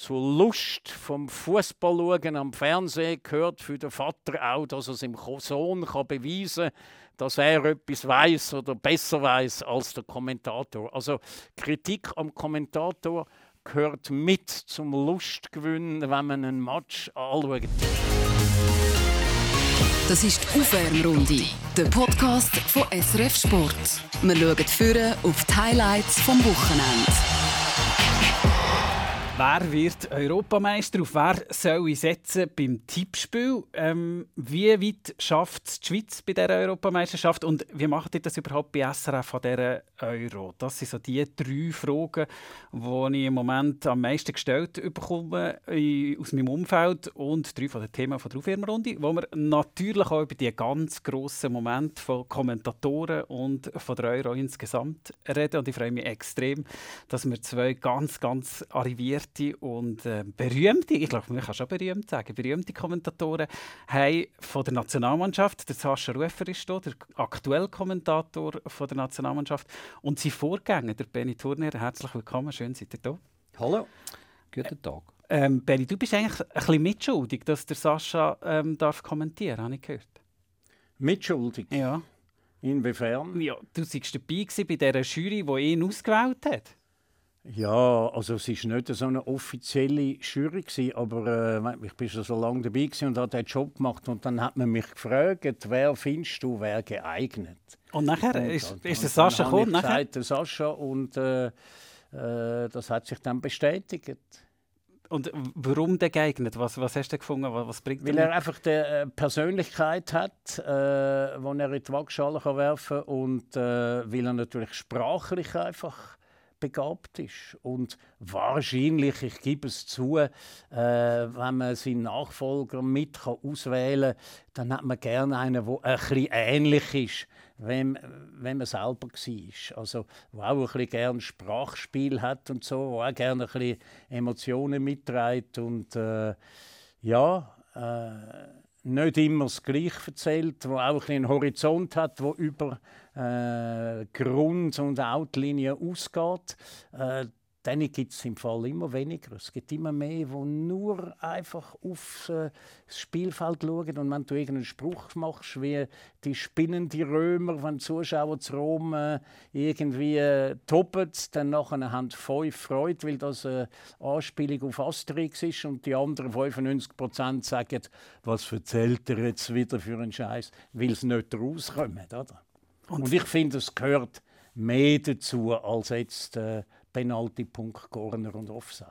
zur Lust vom Fußball am Fernsehen gehört für den Vater auch, dass er seinem Sohn kann beweisen kann, dass er etwas weiß oder besser weiß als der Kommentator. Also Kritik am Kommentator gehört mit zum Lustgewinn, wenn man einen Match anschaut. Das ist die Aufwärmrunde, der Podcast von SRF Sport. Wir schauen führen auf die Highlights vom Wochenende. Wer wird Europameister? Auf wer soll ich setzen beim Tippspiel? Ähm, wie weit schafft es die Schweiz bei dieser Europameisterschaft? Und wie macht ihr das überhaupt bei SRF von dieser Euro? Das sind so die drei Fragen, die ich im Moment am meisten gestellt bekomme aus meinem Umfeld und drei von den Themen von der Aufwärmrunde, wo wir natürlich auch über die ganz grossen Momente von Kommentatoren und von der Euro insgesamt reden. Und ich freue mich extrem, dass wir zwei ganz, ganz arriviert bekannte und äh, berühmte, ich glaube, man kann schon berühmt sagen, berühmte Kommentatoren haben von der Nationalmannschaft, der Sascha Rufer ist hier, der aktuelle Kommentator von der Nationalmannschaft und sein Vorgänger, der Benny Turner. Herzlich willkommen, schön seid ihr da. Hallo, guten Tag. Ähm, Benny, du bist eigentlich ein bisschen mitschuldig, dass der Sascha ähm, darf kommentieren, habe ich gehört. Mitschuldig? Ja. Inwiefern? Ja, du warst dabei bei dieser Jury, die ihn ausgewählt hat. Ja, also es war nicht so eine offizielle Jury, gewesen, aber äh, ich bin schon so lange dabei und habe den Job gemacht und dann hat man mich gefragt, wer findest du, wer geeignet? Und nachher und, ist, und, ist der Sascha gekommen? Ich gesagt, der Sascha und äh, äh, das hat sich dann bestätigt. Und warum der geeignet? Was, was hast du gefunden? Was, bringt Weil er einfach die äh, Persönlichkeit hat, äh, die er in die Waagschale werfen kann und äh, weil er natürlich sprachlich einfach begabt ist. Und wahrscheinlich, ich gebe es zu, äh, wenn man seinen Nachfolger mit kann auswählen kann, dann hat man gerne einen, der ein bisschen ähnlich ist, wenn, wenn man selber war. Also, der auch ein bisschen gerne Sprachspiel hat und so, der auch gerne ein bisschen Emotionen mitträgt. Und äh, ja, äh, nicht immer das Gleiche erzählt, wo auch ein einen Horizont hat, wo über äh, Grund- und Outlinie ausgeht. Äh, dann gibt es im Fall immer weniger. Es gibt immer mehr, die nur einfach aufs äh, Spielfeld schauen. Und wenn du irgendeinen Spruch machst, wie die spinnenden Römer, wenn die Zuschauer zu Rom äh, irgendwie äh, toppen, dann nachher haben fünf Freude, weil das eine Anspielung auf Asterix ist. Und die anderen 95 Prozent sagen, was erzählt er jetzt wieder für einen Scheiß, weil es nicht rauskommt. Oder? Und, und ich finde, es gehört mehr dazu als jetzt. Äh, Penalty-Punkt, Corner und Offside.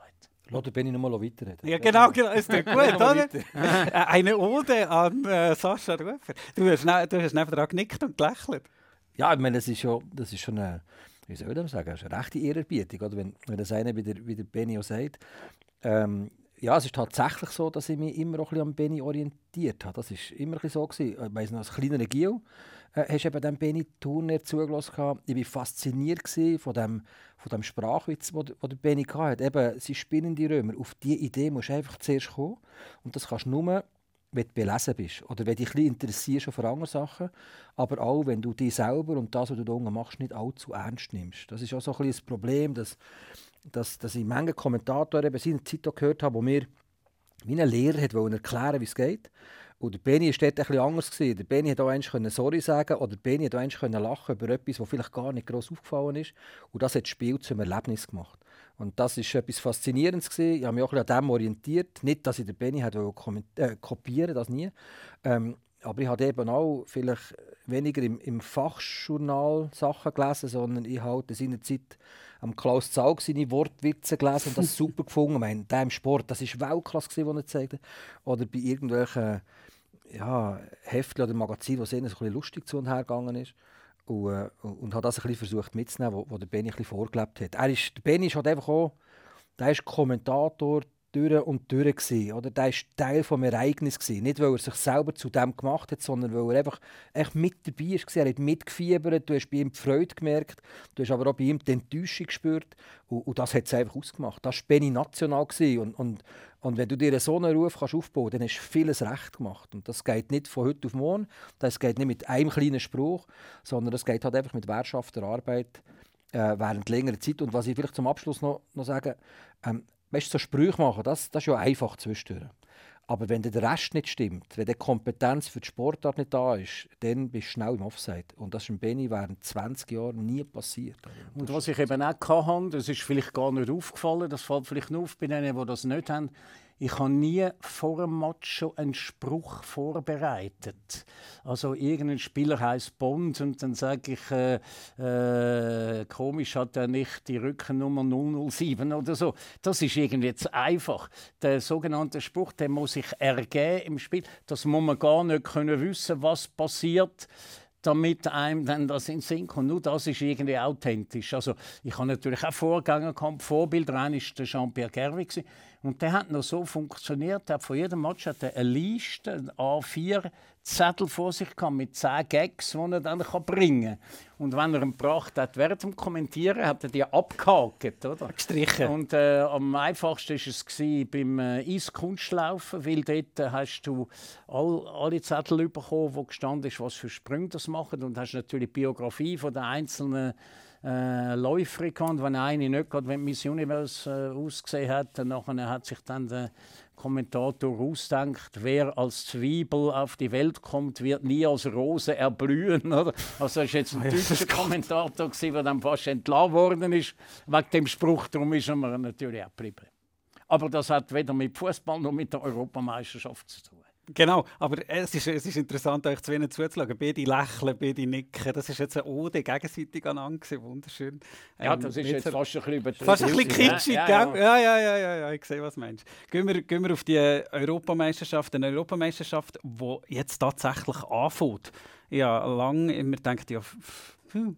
Lass den Benni nochmal weiterreden. Ja, genau, genau. Ist gut, oder? Äh, eine Ode an äh, Sascha Rufer. Du hast, ne, du hast neben genickt und gelächelt. Ja, ich meine, das ist, ja, das ist schon eine, wie soll ich sagen, eine rechte Ehrerbietung, oder? Wenn, wenn das einer wie der, wie der Benni auch sagt. Ähm, ja, es ist tatsächlich so, dass ich mich immer auch ein bisschen an Benni orientiert habe. Das war immer ein bisschen so. Gewesen. Ich weiss noch, als kleiner Gio äh, hast eben dem Benny Turner zugelassen. Ich war fasziniert von dem, von dem Sprachwitz, den der Benny hatte. Eben, sie spinnen die Römer. Auf diese Idee musst du einfach zuerst kommen. Und das kannst du nur, wenn du belesen bist oder wenn dich ein interessierst für andere Sachen, aber auch, wenn du dich selber und das, was du da unten machst, nicht allzu ernst nimmst. Das ist auch so ein bisschen das Problem, dass, dass, dass ich manche Kommentatoren in der Zeit gehört habe, wo mir wie ein Lehrer hat erklären wie es geht. Und der Benny war dort etwas anders. Gewesen. Der Benny konnte auch einmal Sorry sagen oder der Benny konnte auch lachen über etwas, was vielleicht gar nicht groß aufgefallen ist. Und das hat das Spiel zum Erlebnis gemacht. Und das war etwas Faszinierendes. Gewesen. Ich habe mich auch an dem orientiert. Nicht, dass ich den Benny äh, kopieren das nie. Ähm, aber ich habe eben auch vielleicht weniger im, im Fachjournal Sachen gelesen, sondern ich habe in seiner Zeit am Klaus Zaug seine Wortwitze gelesen und das super gefunden. Ich meine, der im Sport, das war Weltklasse, was er zeigte. Oder bei irgendwelchen ja, Heftchen oder Magazin, wo es ein bisschen lustig zu und her gegangen ist. Und, äh, und hat das ein bisschen versucht mitzunehmen, wo der Benny ein bisschen vorgelebt hat. Er ist, der Benny ist halt einfach auch, der ist Kommentator durch und durch gewesen, oder? Der war Teil des Ereignis gewesen. Nicht, weil er sich selber zu dem gemacht hat, sondern weil er einfach echt mit dabei war. Er hat mitgefiebert, du hast bei ihm die Freude gemerkt, du hast aber auch bei ihm die Enttäuschung gespürt und, und das hat es einfach ausgemacht. Das war Benny national und, und und wenn du dir so einen Ruf kannst aufbauen kannst, dann hast du vieles recht gemacht. Und das geht nicht von heute auf morgen, das geht nicht mit einem kleinen Spruch, sondern das geht halt einfach mit wertschafter Arbeit äh, während längerer Zeit. Und was ich vielleicht zum Abschluss noch, noch sage, ähm, weißt so Sprüche machen, das, das ist ja einfach zwischendurch. Aber wenn der Rest nicht stimmt, wenn die Kompetenz für die Sportart nicht da ist, dann bist du schnell im Offside. Und das ist im Benny während 20 Jahren nie passiert. Und was ich eben auch hatte, das ist vielleicht gar nicht aufgefallen, das fällt vielleicht nur auf bei denen, die das nicht haben, ich habe nie vor dem Match schon einen Spruch vorbereitet. Also irgendein Spieler heißt Bond und dann sage ich, äh, äh, komisch hat er nicht die Rückennummer 007 oder so. Das ist irgendwie jetzt einfach. Der sogenannte Spruch, der muss sich ergeben im Spiel. Das muss man gar nicht können wissen, was passiert damit einem dann das in Sinn kommt. Nur das ist irgendwie authentisch. Also ich habe natürlich auch Vorgänger gehabt. Vorbilder, einer war der Jean-Pierre Gervais. Und der hat noch so funktioniert. Er hat von jedem Match hat er eine Liste, ein A4 Zettel vor sich gehabt, mit 10 Gags, die er dann bringen kann. Und wenn er ihn gebracht hat, während dem Kommentieren, hat er die abgehakt, oder? Gestrichen. Und äh, am einfachsten war es beim äh, Eiskunstlaufen, weil dort äh, hast du all, alle Zettel bekommen, wo gestanden ist, was für Sprünge das machen. Und hast natürlich die Biografie von den einzelnen äh, Läufer gehabt. Wenn eine nicht gerade wenn Miss Universe äh, ausgesehen hat, dann hat sich dann der Kommentator ausdenkt, wer als Zwiebel auf die Welt kommt, wird nie als Rose erblühen. Oder? Also das war jetzt ein deutscher Kommentator, der dann fast entlassen worden ist, wegen dem Spruch. Darum ist er natürlich auch geblieben. Aber das hat weder mit Fußball noch mit der Europameisterschaft zu tun. Genau, aber es ist, es ist interessant, euch zu zuzuschauen. Beide lächeln, beide nicken. Das ist jetzt eine Ode gegenseitig aneinander. Wunderschön. Ja, das ist jetzt fast ein bisschen übertrieben. Fast ein bisschen kitschig, ja, ja, ja. ja, ja, ja, ja, ich sehe, was du meinst. Gehen wir, gehen wir auf die Europameisterschaft, eine Europameisterschaft, die jetzt tatsächlich anfängt. Ja, lange immer gedacht, ja,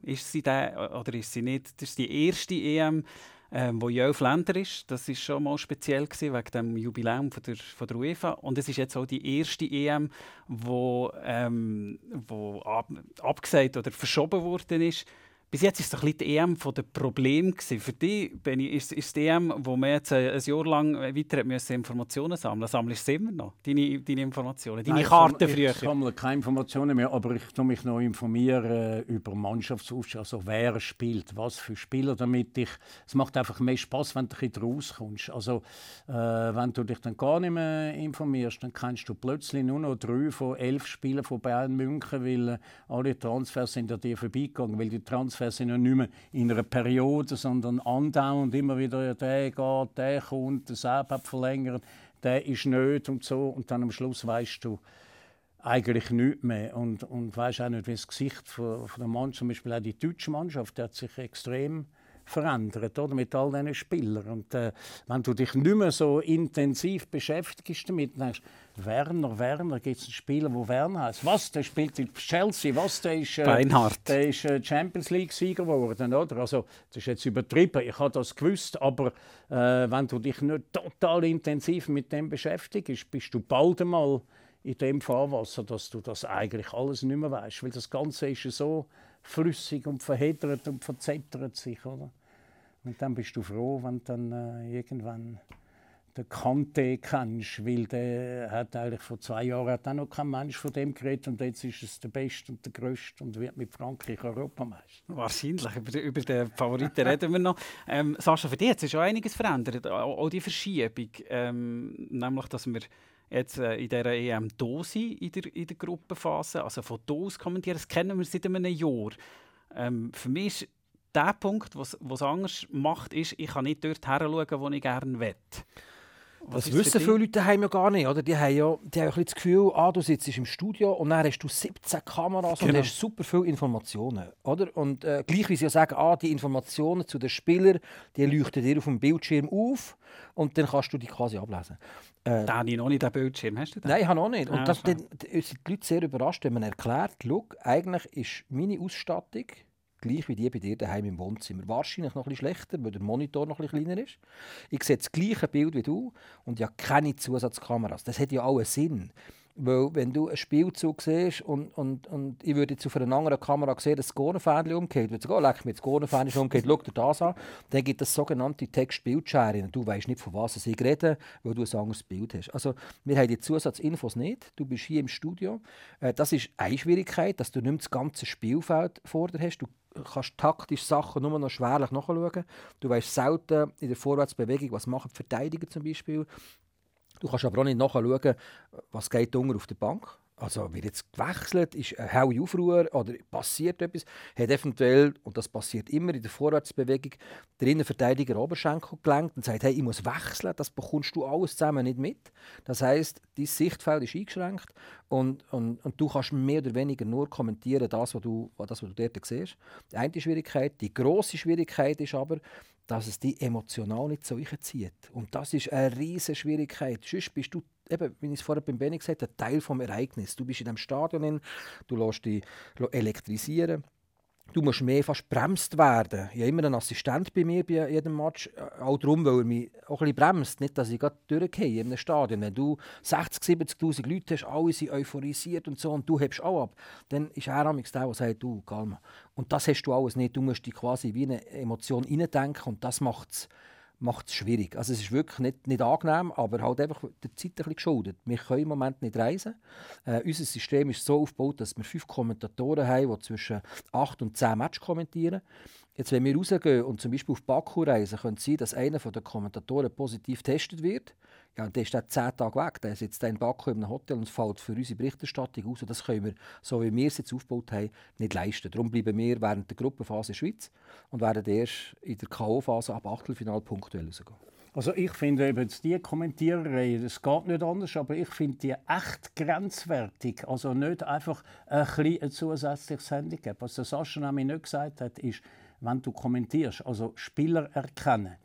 ist sie da oder ist sie nicht? Das ist die erste EM ähm, wo ja Länder ist. Das ist schon mal speziell gewesen, wegen dem Jubiläum von der, von der UEFA. Und es ist jetzt auch die erste EM, wo, ähm, wo ab, abgesagt oder verschoben worden ist bis jetzt war es ein bisschen die EM von den Problemen. Für dich, Benni, ist, ist die EM, wo man jetzt ein Jahr lang weiter müssen Informationen sammeln Sammelst du immer noch, deine, deine Informationen, deine Nein, Karten ich früher? Ich sammle keine Informationen mehr, aber ich tue mich noch informieren äh, über Mannschaftsaufstellung, also wer spielt, was für Spieler, damit ich... Es macht einfach mehr Spaß, wenn du ein bisschen rauskommst. Also, äh, wenn du dich dann gar nicht mehr informierst, dann kennst du plötzlich nur noch drei von elf Spielern von Bayern München, weil äh, alle Transfers sind an dir vorbeigegangen, weil die Transfers Sind ja nicht mehr in einer Periode, sondern andauernd immer wieder, der geht, der kommt, Sepp hat verlängert, der ist nicht und so. Und dann am Schluss weißt du eigentlich nichts mehr. Und, und weißt auch nicht, wie das Gesicht von, von der Mannschaft, zum Beispiel auch die deutsche Mannschaft, die hat sich extrem verändert, oder? mit all diesen Spielern. Und äh, wenn du dich nicht mehr so intensiv beschäftigst damit, denkst Werner, Werner, gibt es einen Spieler, der Werner heißt? Was, der spielt in Chelsea, was, der ist, äh, Beinhardt. der ist äh, Champions League-Sieger geworden, oder? Also, das ist jetzt übertrieben, ich habe das gewusst, aber äh, wenn du dich nicht total intensiv mit dem beschäftigst, bist du bald einmal in dem Fahrwasser, dass du das eigentlich alles nicht mehr weißt, weil das Ganze ist so flüssig und verheddert und verzettert sich, oder? Und dann bist du froh, wenn du dann äh, irgendwann den Kante kennst, weil der hat eigentlich vor zwei Jahren hat auch noch kein Mensch von dem geredet und jetzt ist es der Beste und der Größte und wird mit Frankreich Europameister. Wahrscheinlich, über, über den Favoriten reden wir noch. Ähm, Sascha, für dich hat sich schon einiges verändert, auch die Verschiebung, ähm, nämlich, dass wir jetzt äh, in dieser EM da sind, in der, in der Gruppenphase, also von da aus kommentieren, das kennen wir seit einem Jahr. Ähm, für mich ist der Punkt, was es anders macht, ist, ich kann nicht dort her schauen, wo ich gerne will. Was das wissen viele Leute daheim ja gar nicht. Oder? Die haben ja die haben ein das Gefühl, ah, du sitzt im Studio und dann hast du 17 Kameras genau. und hast super viele Informationen. Oder? Und äh, gleich wie sie ja sagen, ah, die Informationen zu den Spielern, die leuchten dir auf dem Bildschirm auf und dann kannst du die quasi ablesen. Äh, da habe ich noch nicht den Bildschirm. Hast du den? Nein, ich habe noch nicht. Und ah, das, dann, sind die Leute sehr überrascht, wenn man erklärt, eigentlich ist meine Ausstattung gleich wie die bei dir daheim im Wohnzimmer. Wahrscheinlich noch ein bisschen schlechter, weil der Monitor noch ein bisschen kleiner ist. Ich sehe das gleiche Bild wie du und ja keine Zusatzkameras. Das hat ja auch einen Sinn. Weil wenn du einen Spielzug siehst und, und, und ich würde jetzt auf einer anderen Kamera sehen, dass das Gornenfähnchen umgeht, würde sagen, oh, leck mir das Gornenfähnchen umgeht, schau dir das an, dann gibt es sogenannte Text-Bildscheren. Du weißt nicht, von was ich rede, weil du ein anderes Bild hast. Also wir haben die Zusatzinfos nicht. Du bist hier im Studio. Äh, das ist eine Schwierigkeit, dass du nicht das ganze Spielfeld vor dir hast. Du kannst taktisch Sachen nur noch schwerlich nachschauen. Du weißt selten in der Vorwärtsbewegung, was machen die Verteidiger zum Beispiel. Du kannst aber auch nicht nachschauen, was geht unten auf der Bank. Also wird jetzt gewechselt, ist ein helle Aufruhr oder passiert etwas, hat eventuell, und das passiert immer in der Vorwärtsbewegung, der Innenverteidiger Oberschenkel gelenkt und sagt, hey, ich muss wechseln, das bekommst du alles zusammen nicht mit. Das heißt, dein Sichtfeld ist eingeschränkt und, und, und du kannst mehr oder weniger nur kommentieren, das, was du, das, was du dort siehst. Die eine Schwierigkeit. Die grosse Schwierigkeit ist aber, dass es dich emotional nicht so zieht. Und das ist eine riesige Schwierigkeit. Sonst bist du, eben, wie ich es vorher beim Benny gesagt habe, Teil des Ereignisses. Du bist in dem Stadion, du lässt dich elektrisieren. Du musst mehr fast bremst werden. Ich habe immer einen Assistent bei mir bei jedem Match. Äh, auch darum, weil er mich auch ein bisschen bremst. Nicht, dass ich gerade durchgehe in einem Stadion. Wenn du 60.000, 70.000 Leute hast, alle sind euphorisiert und so, und du hebst auch ab, dann ist er am der, der sagt, du, Galma. Und das hast du alles nicht. Du musst dich quasi wie eine Emotion reindenken und das macht es macht es schwierig. Also es ist wirklich nicht, nicht angenehm, aber halt einfach der Zeit ein bisschen geschuldet. Wir können im Moment nicht reisen. Äh, unser System ist so aufgebaut, dass wir fünf Kommentatoren haben, die zwischen acht und zehn Matches kommentieren. Jetzt, wenn wir rausgehen und zum Beispiel auf Baku reisen, könnte es sein, dass einer der Kommentatoren positiv getestet wird. Ja, der ist dann zehn Tage weg. Der sitzt in Baku einem Hotel und fällt für unsere Berichterstattung aus. Und das können wir, so wie wir es jetzt aufgebaut haben, nicht leisten. Darum bleiben wir während der Gruppenphase in der Schweiz und werden erst in der K.O.-Phase ab Achtelfinal punktuell rausgehen. Also ich finde eben die Kommentiererei, das geht nicht anders, aber ich finde die echt grenzwertig. Also nicht einfach ein, ein zusätzliches Handicap. Was der Sascha nämlich nicht gesagt hat, ist, wenn du kommentierst, also Spieler erkennen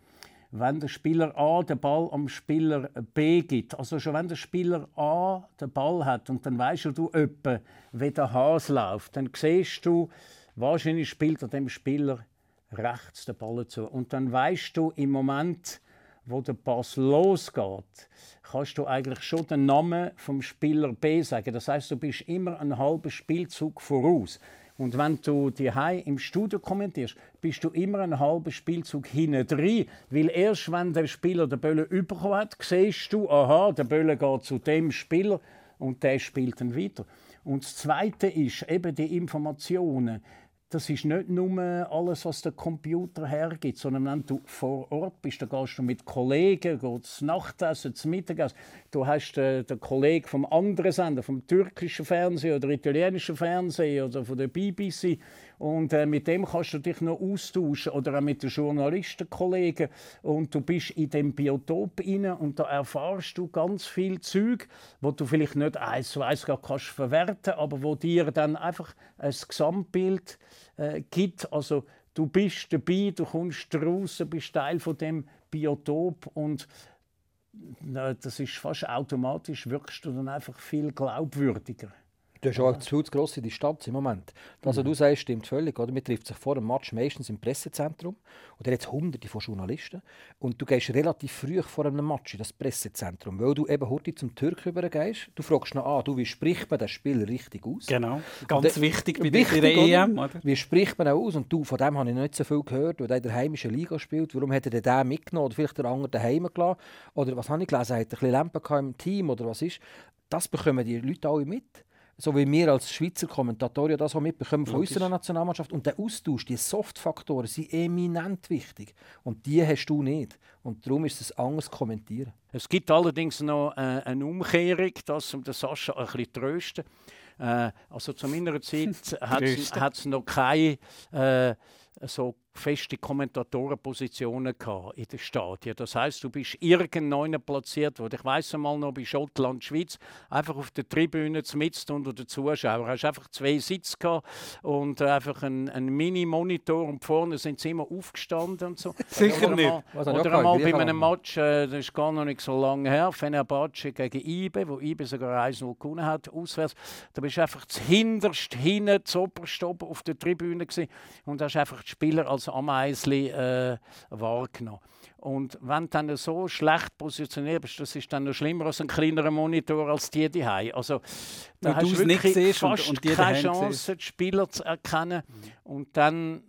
wenn der Spieler A den Ball am Spieler B gibt. Also schon wenn der Spieler A den Ball hat und dann weißt du etwa, wie der Hase läuft, dann siehst du, wahrscheinlich spielt er dem Spieler rechts den Ball zu. Und dann weißt du im Moment, wo der Pass losgeht, kannst du eigentlich schon den Namen vom Spieler B sagen. Das heißt, du bist immer einen halben Spielzug voraus. Und wenn du die im Studio kommentierst, bist du immer einen halben Spielzug hinten drin. Weil erst wenn der Spieler den Böller überkommen hat, siehst du, aha, der Böller geht zu dem Spieler und der spielt dann weiter. Und das Zweite ist eben die Informationen das ist nicht nur alles, was der Computer hergibt, sondern wenn du vor Ort bist, dann gehst du mit Kollegen, gehst Nachtessen, zum Mittagessen. Du hast äh, den Kollegen vom anderen Sender, vom türkischen Fernsehen oder italienischen Fernsehen oder von der BBC und äh, mit dem kannst du dich noch austauschen oder auch mit den Journalistenkollegen und du bist in dem Biotop inne und da erfahrst du ganz viel Zeug, wo du vielleicht nicht eins zu eins kannst verwerten, aber wo dir dann einfach ein Gesamtbild äh, gibt. Also du bist dabei, du kommst raus, bist Teil von dem Biotop und das ist fast automatisch, wirkst du dann einfach viel glaubwürdiger. Du hast auch zu grosse Distanz im Moment. Das, was mhm. du sagst, stimmt völlig. Oder? Man trifft sich vor dem Match meistens im Pressezentrum. Und da hat hunderte von Journalisten. Und du gehst relativ früh vor einem Match in das Pressezentrum, weil du eben heute zum Türk übergehst. Du fragst noch an, du, wie spricht man das Spiel richtig aus? Genau, ganz der, wichtig bei wichtig, der EM. Oder? Wie spricht man auch aus? Und du, von dem habe ich noch nicht so viel gehört, weil er in der heimischen Liga spielt. Warum hat er den mitgenommen oder vielleicht der andere daheim gelassen? Oder was habe ich gelesen? Hat er ein bisschen Lampen im Team oder was ist? Das bekommen die Leute alle mit so wie wir als Schweizer Kommentatoren das auch mitbekommen von Logisch. unserer Nationalmannschaft. Und der Austausch, die Soft-Faktoren sind eminent wichtig. Und die hast du nicht. Und darum ist es anders kommentieren. Es gibt allerdings noch äh, eine Umkehrung, das um den Sascha ein bisschen trösten. Äh, also zu meiner Zeit hat es noch keine äh, so feste Kommentatorenpositionen in den Stadien. Das heißt, du bist irgendeinen platziert, wo ich weiß einmal noch bei Schottland, Schweiz, einfach auf der Tribüne mit unter den Zuschauern. Du hast einfach zwei Sitze gehabt und einfach einen, einen Mini-Monitor und vorne sind sie immer aufgestanden und so. Sicher oder nicht. Mal, oder einmal bei einem Match, äh, das ist gar noch nicht so lange her, Fenerbahce gegen Ibe, wo Ibe sogar 1-0 gewonnen hat, auswärts. Da bist du einfach hinterst hinten, zoberst auf der Tribüne gewesen und hast einfach die Spieler als Ameisli äh, wahrgenommen. Und wenn du dann so schlecht positioniert bist, das ist dann noch schlimmer als ein kleinerer Monitor als die die Also da hast du wirklich nicht fast und, und keine Chance, die Spieler zu erkennen. Mhm. Und dann äh,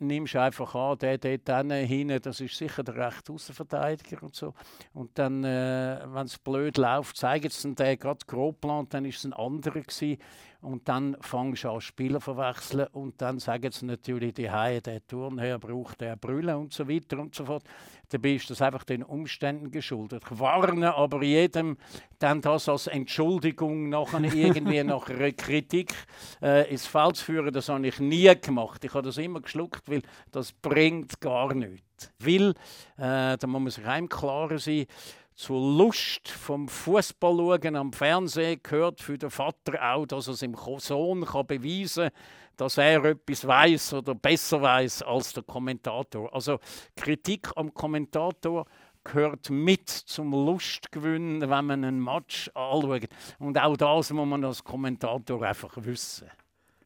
nimmst du einfach an, der dort hinten, das ist sicher der rechte Außenverteidiger und so. Und dann, äh, wenn es blöd läuft, zeigt es der gerade Grobplan, dann ist es ein anderer gewesen. Und dann fangst du an Spieler verwechseln und dann sagen sie natürlich die Haie, der Turnherr braucht der Brille und so weiter und so fort. Dabei ist das einfach den Umständen geschuldet. Ich warne aber jedem, dann das als Entschuldigung nachher irgendwie nach einer Kritik äh, ins Feld zu führen, das habe ich nie gemacht. Ich habe das immer geschluckt, weil das bringt gar nichts. Weil, äh, da muss man sich einem klar sein, zur Lust vom Fußball am Fernsehen gehört für den Vater auch, dass er seinem Sohn kann beweisen kann, dass er etwas weiß oder besser weiß als der Kommentator. Also Kritik am Kommentator gehört mit zum Lustgewinn, wenn man einen Match anschaut. Und auch das muss man als Kommentator einfach wissen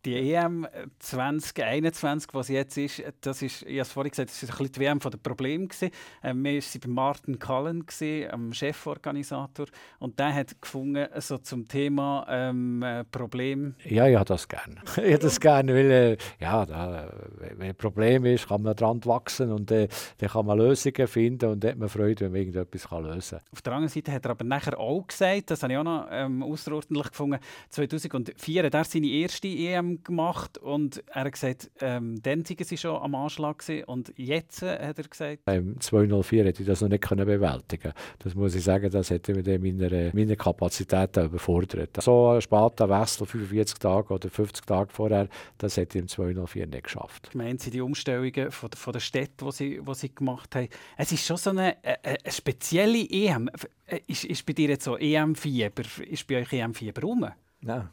die EM 2021, was jetzt ist, das ist, ich habe es vorhin gesagt, das ist ein bisschen die WM von den Problemen gewesen. Ähm, wir waren bei Martin Cullen, gewesen, dem Cheforganisator, und der hat gefunden, so zum Thema ähm, äh, Problem. Ja, ich habe das gerne. ich habe das gerne, weil äh, ja, da, wenn ein Problem ist, kann man daran wachsen und äh, dann kann man Lösungen finden und dann hat man Freude, wenn man irgendetwas kann lösen kann. Auf der anderen Seite hat er aber nachher auch gesagt, das habe ich auch noch ähm, außerordentlich gefunden, 2004 hat er seine erste EM gemacht und er hat gesagt, ähm, dann waren sie schon am Anschlag gewesen, und jetzt äh, hat er gesagt... Beim 204 hätte ich das noch nicht können bewältigen Das muss ich sagen, das hätte mit meine, meine Kapazitäten überfordert. So ein später Wechsel, 45 Tage oder 50 Tage vorher, das hätte ich im 204 nicht geschafft. Ich meine, die Umstellungen von, von der Städte, die sie, die sie gemacht haben, es ist schon so eine, eine, eine spezielle EM. Äh, ist, ist bei dir jetzt so EM-Fieber, ist bei euch EM-Fieber rum? Nein.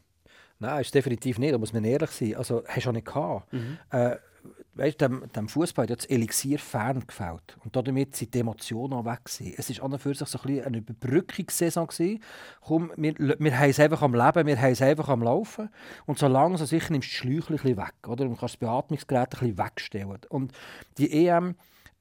Nein, ist definitiv nicht, da muss man ehrlich sein. Also, hast du auch nicht gehabt. Mhm. Äh, weißt, dem, dem Fußball hat das Elixier fern gefällt. Und damit sind die Emotionen auch weg. Gewesen. Es war an und für sich so ein eine Überbrückungssaison. Gewesen. Komm, wir, wir haben es einfach am Leben, wir haben es einfach am Laufen. Und so langsam sicher nimmst du das Schläuchchen weg. Oder? Du kannst das Beatmungsgerät ein bisschen wegstellen. Und die EM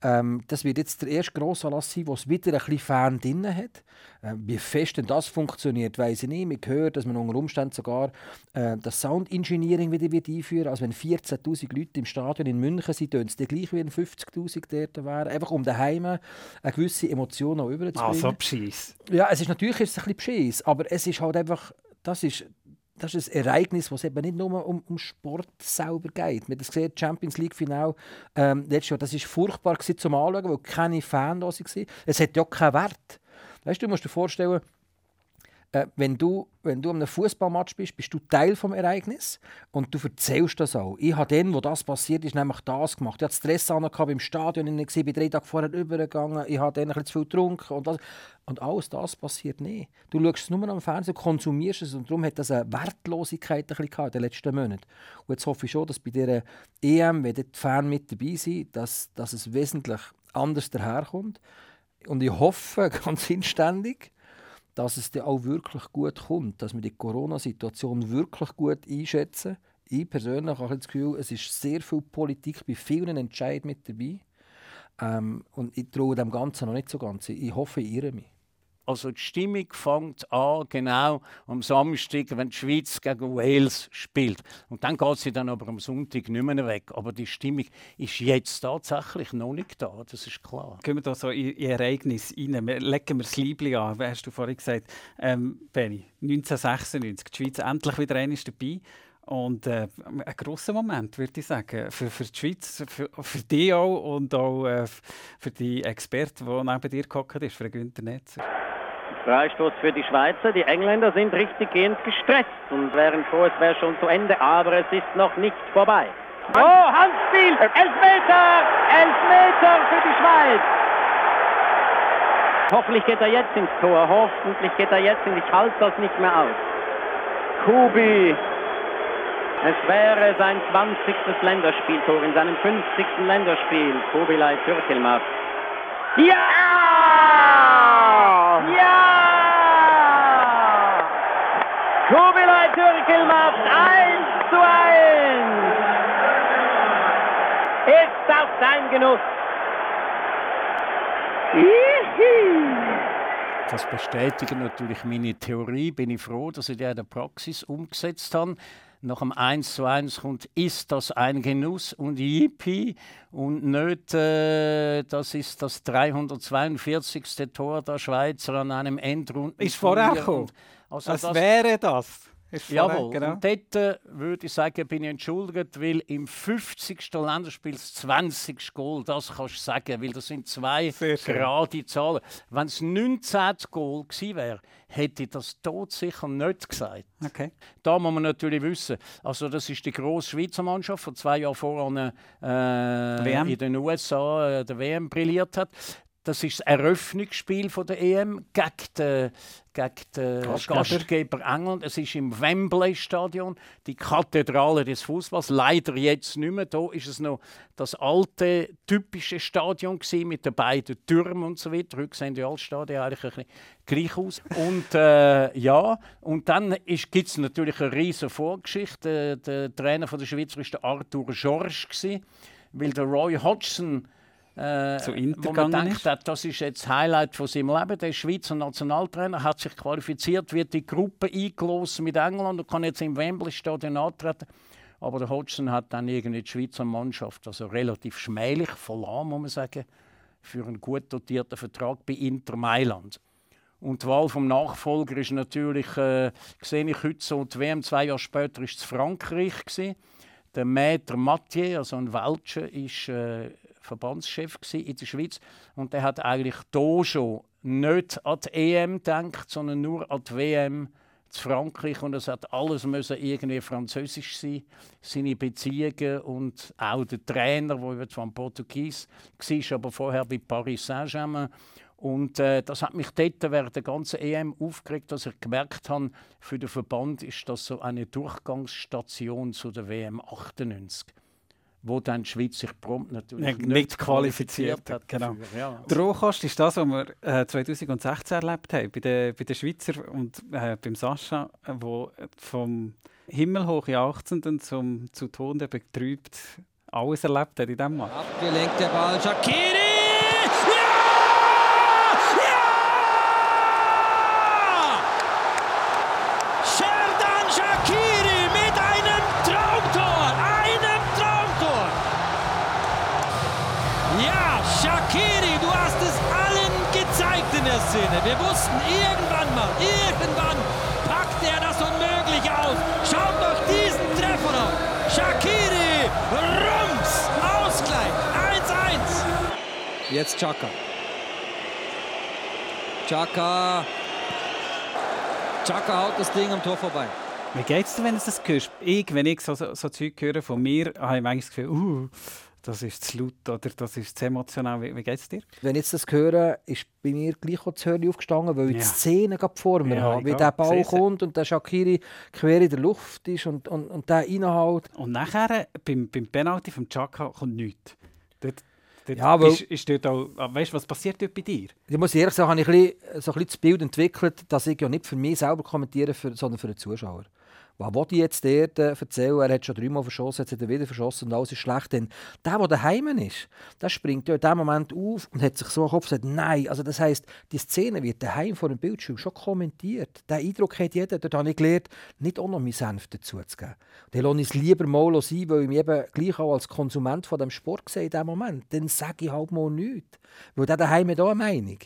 ähm, das wird jetzt der erste grosse Anlass sein, wo es wieder ein bisschen Fan drin hat. Ähm, wie fest denn das funktioniert, weiß ich nicht. Ich höre, dass man unter Umständen sogar äh, das Sound Engineering wieder wird einführen Also wenn 14'000 Leute im Stadion in München sind, tönt es gleich wie wenn 50'000 dort wären. Einfach um daheim eine gewisse Emotion auch überzubringen. Also Beschiss. Ja, es ist natürlich ist es ein bisschen Beschiss, aber es ist halt einfach, das ist das ist ein Ereignis, das eben nicht nur um, um Sport selber geht. Haben das gesehen, Champions League Final ähm, letztes Jahr, das war furchtbar zum Anschauen, weil keine Fans da waren. Es hat ja keinen Wert. Weißt du, du musst dir vorstellen, äh, wenn, du, wenn du einem Fußballmatch bist, bist du Teil des Ereignisses und du erzählst das auch. Ich habe dann, wo das passiert ist, nämlich das gemacht. Ich hatte Stress im Stadion, ich bin drei Tage vorher übergegangen, ich habe dann ein zu viel getrunken und, das. und alles das passiert nicht. Du schaust es nur am Fernsehen, konsumierst es und darum hat das eine Wertlosigkeit ein bisschen in den letzten Monaten. Und jetzt hoffe ich schon, dass bei dieser EM, wenn die Fans mit dabei sind, dass, dass es wesentlich anders daherkommt. Und ich hoffe ganz inständig, dass es dann auch wirklich gut kommt, dass wir die Corona-Situation wirklich gut einschätzen. Ich persönlich habe das Gefühl, es ist sehr viel Politik bei vielen Entscheidungen mit dabei. Ähm, und ich traue dem Ganzen noch nicht so ganz. Ich hoffe, ich irre mich. Also die Stimmung fängt an, genau am Samstag, wenn die Schweiz gegen Wales spielt. Und dann geht sie dann aber am Sonntag nicht mehr weg. Aber die Stimmung ist jetzt tatsächlich noch nicht da, das ist klar. Gehen wir da so in, in Ereignis rein. Legen wir das Liebling an. Wie hast du vorhin gesagt? Ähm, Benny, 1996, die Schweiz endlich wieder einmal dabei. Und äh, ein grosser Moment, würde ich sagen, für, für die Schweiz, für, für dich auch und auch äh, für die Experten, die neben dir gehockt ist, für Günther Netzer. Freistoß für die Schweizer. Die Engländer sind richtiggehend gestresst und wären froh, es wäre schon zu Ende, aber es ist noch nicht vorbei. Oh, Handspiel! Elfmeter! Elfmeter für die Schweiz! Hoffentlich geht er jetzt ins Tor. Hoffentlich geht er jetzt und ich halte das nicht mehr aus. Kubi. Es wäre sein 20. Länderspieltor in seinem 50. Länderspiel. Kubilai Türkelmatt. Ja! Ja! Kubilay Türkel macht 1 zu 1. Ist auf sein Genuss. Das bestätigt natürlich meine Theorie. Bin ich froh, dass ich die in der Praxis umgesetzt habe nach dem 1 zu 1 kommt, ist das ein Genuss und Yippie und nicht, äh, das ist das 342. Tor der Schweizer an einem Endrunden. Ist vorher gekommen. Also Als das, wäre das. Jawohl, genau. und dort äh, würde ich sagen, bin ich entschuldigt, weil im 50. Länderspiel das 20. Goal, das kannst du sagen, weil das sind zwei gerade Zahlen. Wenn es 19. Goal gewesen wäre, hätte ich das tot sicher nicht gesagt. Okay. Da muss man natürlich wissen, also das ist die grosse Schweizer Mannschaft, die zwei Jahre voran äh, in den USA äh, der WM brilliert hat. Das ist das Eröffnungsspiel von der EM gegen den, gegen den Gastgeber. Gastgeber England. Es ist im Wembley Stadion, die Kathedrale des Fußballs. Leider jetzt nicht mehr. Da ist es noch das alte typische Stadion mit den beiden Türmen und so weiter. Heute sehen die alle Stadien eigentlich ein bisschen gleich aus. Und äh, ja, und dann gibt es natürlich eine riesige Vorgeschichte. Der, der Trainer von der Schweiz war Arthur Georges weil der Roy Hodgson äh, zu Inter wo man denkt, ist. das ist jetzt das Highlight von seinem Leben. Der Schweizer Nationaltrainer hat sich qualifiziert, wird die Gruppe eingelassen mit England und kann jetzt im Wembley Stadion antreten. Aber der Hodgson hat dann irgendwie die Schweizer Mannschaft, also relativ schmählich verlassen, muss man sagen, für einen gut dotierten Vertrag bei Inter Mailand. Und die Wahl vom Nachfolger ist natürlich, äh, sehe ich heute so, die WM zwei Jahre später ist es Frankreich gewesen. Der Maître Mathieu, also ein Welcher, ist äh, Verbandschef in der Schweiz. Und der hat eigentlich hier schon nicht an die EM gedacht, sondern nur an die WM zu Frankreich. Und es hat alles müssen irgendwie französisch sein, seine Beziehungen und auch der Trainer, der von Portugies war, aber vorher bei Paris Saint-Germain. Und äh, das hat mich dort während der ganzen EM aufgeregt, dass ich gemerkt habe, für den Verband ist das so eine Durchgangsstation zu der WM 98 wo dann die Schweiz sich prompt natürlich nicht, nicht qualifiziert, hat. Genau. Ja. Der Rohkost ist das, was wir äh, 2016 erlebt haben, bei den, bei den Schweizer und äh, beim Sascha, äh, wo vom Himmel hoch jauchzenden zum zu Tode betrübt alles erlebt hat in diesem Match. Abgelenkt der Ball, Shakiri! Wir wussten irgendwann mal, irgendwann packt er das Unmögliche aus. Schaut doch diesen Treffer an. Shakiri, Rums, Ausgleich, 1-1. Jetzt Chaka. Chaka. Chaka haut das Ding am Tor vorbei. Wie geht's dir, wenn du das hörst? Ich, wenn ich so, so, so Zeug höre von mir, habe ich manchmal das Gefühl, uh, das ist zu laut oder das ist zu emotional. Wie, wie geht es dir? Wenn ich jetzt das höre, ist bei mir gleich auch das Hörli aufgestanden, weil ich ja. die Szene vor mir ja, habe. Wie der Ball kommt und der Shakiri quer in der Luft ist und, und, und der reinhaut. Und nachher, beim, beim Penalty vom Chaka, kommt nichts. Dort, dort ja, weil, ist, ist dort auch, ah, weißt, was passiert dort bei dir? Ich muss ehrlich sagen, habe ich ein bisschen, so ein bisschen das Bild entwickelt, dass ich ja nicht für mich selber kommentiere, für, sondern für den Zuschauer was will ich jetzt dort äh, erzählen? Er hat schon dreimal verschossen, jetzt hat er wieder verschossen und alles ist schlecht. Denn der, der daheim ist, der springt ja in dem Moment auf und hat sich so am Kopf gesagt, nein. Also das heisst, die Szene wird daheim vor dem Bildschirm schon kommentiert. Der Eindruck hat jeder. Dort habe ich gelernt, nicht auch noch meinen Senf dazu. Dann lasse ich es lieber mal sein, weil ich mich eben gleich auch als Konsument von dem Sport sehe in diesem Moment. Dann sage ich halt mal nichts. Weil der daheim hat auch eine Meinung.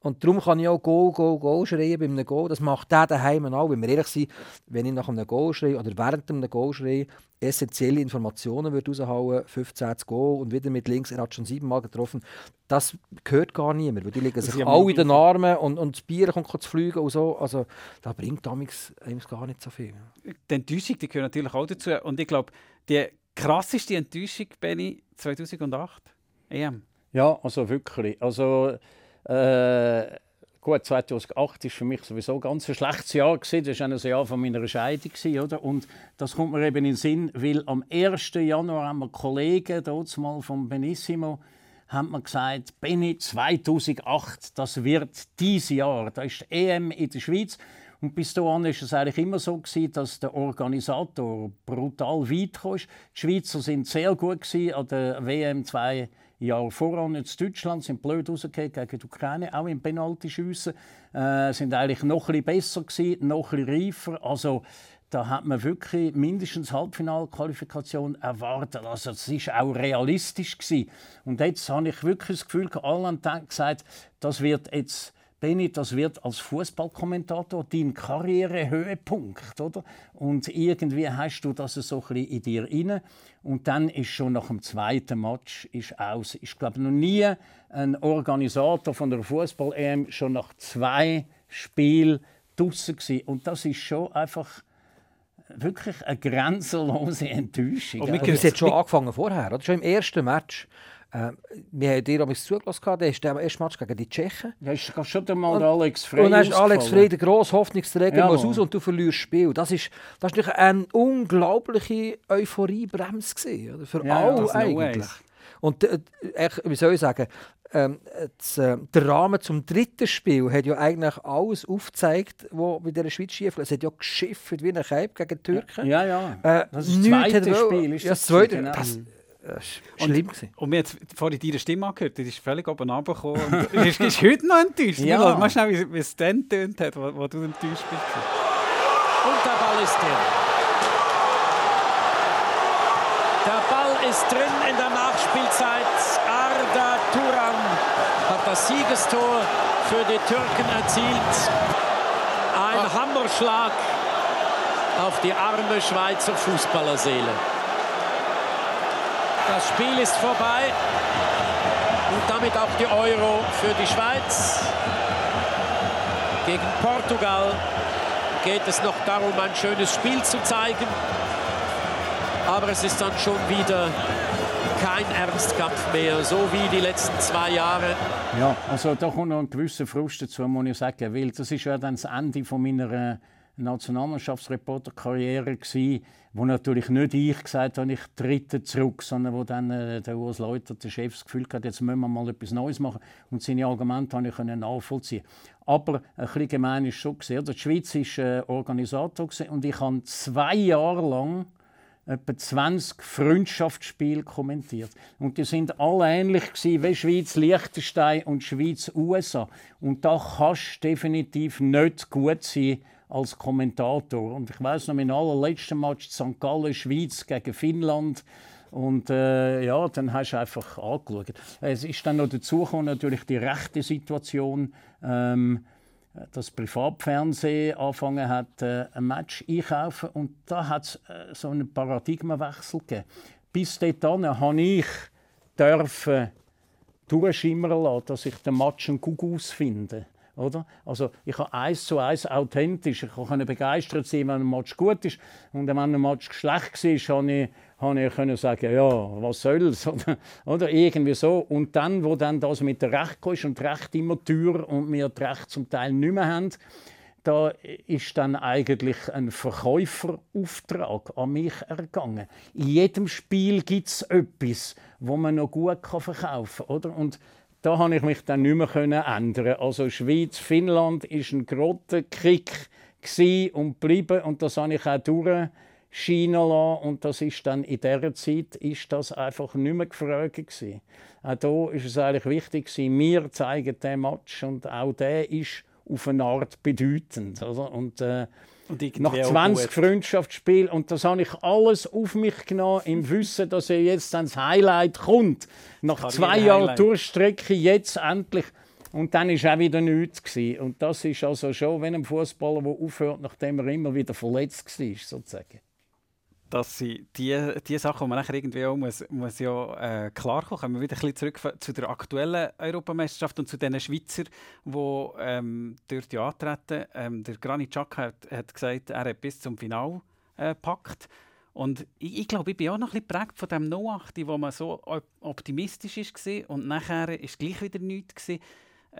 Und darum kann ich auch Go, Go, Go schreien bei einem Go. Das macht der daheim auch. Wenn wir ehrlich sind, wenn ich nach einem Go schreie oder während einem Go schreie, essentielle Informationen würde raushauen, 15 Go und wieder mit links, er hat schon siebenmal getroffen, das gehört gar niemand, weil die liegen sich alle in den Armen und, und das Bier kommt zu fliegen und so. Also das bringt damals gar nicht so viel. Die Enttäuschung, die gehört natürlich auch dazu. Und ich glaube, die krasseste Enttäuschung, Benny, 2008, EM. Ja, also wirklich. Also äh, gut, 2008 war für mich sowieso ganz ein schlechtes Jahr gewesen. Das war ein Jahr von meiner Scheidung oder? Und das kommt mir eben in den Sinn, weil am 1. Januar haben wir Kollegen mal vom Benissimo haben wir gesagt, Benny 2008, das wird dieses Jahr. Da ist die EM in der Schweiz. Und bis dahin war es eigentlich immer so, gewesen, dass der Organisator brutal weit kam. Die Schweizer sind sehr gut an der WM 2 Jahre voran in Deutschland sind blöd rausgekommen gegen die Ukraine, auch im Penaltyschiessen. Äh, sind eigentlich noch ein besser gewesen, noch ein reifer. Also da hat man wirklich mindestens Halbfinalqualifikation erwartet. Also das ist auch realistisch gewesen. Und jetzt habe ich wirklich das Gefühl, alle haben gesagt, das wird jetzt Benny, das wird als Fußballkommentator dein Karrierehöhepunkt, oder? Und irgendwie hast du das so ein in dir inne und dann ist schon nach dem zweiten Match ist aus. Ich glaube noch nie ein Organisator von der Fußball EM schon nach zwei Spielen draußen gewesen. und das ist schon einfach wirklich eine grenzenlose Enttäuschung. Und wir haben schon angefangen vorher, oder? schon im ersten Match äh, wir haben dir damals zugelassen, der ist der erste Match gegen die Tschechen. Ja, ist schon einmal Alex Frey Und dann ist Alex Frey der grosse Hoffnungsträger, ja, muss raus und du verlierst das Spiel. Das ist, das ist eine unglaubliche Euphoriebremse gewesen, für ja, alle eigentlich. Und äh, wie soll ich sagen, ähm, das, äh, der Rahmen zum dritten Spiel hat ja eigentlich alles aufgezeigt, was bei der Schweiz schief Es hat ja geschifft wie ein Kalb gegen die Türken. Ja, ja. Äh, das ist das zweite Spiel. Ist ja, das zweite. Genau. Das, das war schlimm. Und, und wir haben vorhin deine Stimme angehört, die ist völlig oben runtergekommen. und du bist heute noch enttäuscht. Ja. Mal schnell, wie, wie es dann tönt hat, wo, wo du enttäuscht bist. Und der Ball ist drin. Der Ball ist drin in der Nachspielzeit. Arda Turan hat das Siegestor für die Türken erzielt. Ein Ach. Hammerschlag auf die arme Schweizer Fußballerseele. Das Spiel ist vorbei und damit auch die Euro für die Schweiz. Gegen Portugal geht es noch darum, ein schönes Spiel zu zeigen. Aber es ist dann schon wieder kein Ernstkampf mehr, so wie die letzten zwei Jahre. Ja, also da kommt noch ein gewisser Frust dazu, muss ich sagen, weil das ist ja dann das Ende von meiner Nationalmannschaftsreporterkarriere gsi, wo natürlich nicht ich gesagt habe, ich trete zurück, sondern wo dann äh, der Urs Leuter, der Chef, das Gefühl hatte, jetzt müssen wir mal etwas Neues machen und seine Argumente habe ich nachvollziehen. Aber ein bisschen gemein ist schon gesehen. Die Schweiz war äh, Organisator und ich habe zwei Jahre lang etwa 20 Freundschaftsspiele kommentiert. Und die sind alle ähnlich gewesen, wie Schweiz, Liechtenstein und Schweiz, USA. Und da kannst du definitiv nicht gut sein als Kommentator. Und ich weiß noch, mein allerletzter Match St. Gallen, Schweiz gegen Finnland. Und äh, ja, dann hast du einfach angeschaut. Es ist dann noch dazu gekommen, natürlich die rechte Situation, ähm, dass Privatfernsehen angefangen hat, äh, ein Match einkaufen. Und da hat es äh, so einen Paradigmenwechsel gegeben. Bis dahin habe ich dürfen durchschimmern lassen, dass ich den Match gut ausfinde. Oder? Also ich habe eins zu eins authentisch. Ich kann begeistert sein, wenn ein Match gut ist. Und wenn ein Match schlecht war, habe ich, habe ich können sagen, ja, was soll's? Oder, oder irgendwie so. Und dann, wo dann das mit der Recht ist und Recht immer teuer und wir das Recht zum Teil nicht mehr haben, da ist dann eigentlich ein Verkäuferauftrag an mich ergangen. In jedem Spiel gibt es etwas, wo man noch gut verkaufen kann. Oder? Und da habe ich mich dann nicht mehr ändern. Also Schweiz, Finnland ist ein Grottenkrieg und geblieben und das habe ich auch durchscheinen lassen. Und das ist dann in dieser Zeit ist das einfach nicht mehr gefragt gewesen. Auch da ist es eigentlich wichtig gewesen, wir zeigen den Match und auch der ist auf eine Art bedeutend. Oder? Und, äh, nach 20 Freundschaftsspielen. Und das habe ich alles auf mich genommen, im Wissen, dass er jetzt ans Highlight kommt. Nach zwei Jahren Durchstrecke, jetzt endlich. Und dann war auch wieder nichts. Gewesen. Und das ist also schon, wenn ein Fußballer, der aufhört, nachdem er immer wieder verletzt war, sozusagen dass sie die, die Sachen, die man nachher irgendwie auch muss, muss ja äh, klar kommen, wir wieder ein bisschen zurück zu der aktuellen Europameisterschaft und zu den Schweizer, die ähm, dort ja antreten. Ähm, der Granit Xhaka hat, hat gesagt, er hat bis zum Final äh. Und ich, ich glaube, ich bin auch noch ein bisschen geprägt von dem No-8, wo man so optimistisch war und nachher war es gleich wieder nichts. Gewesen.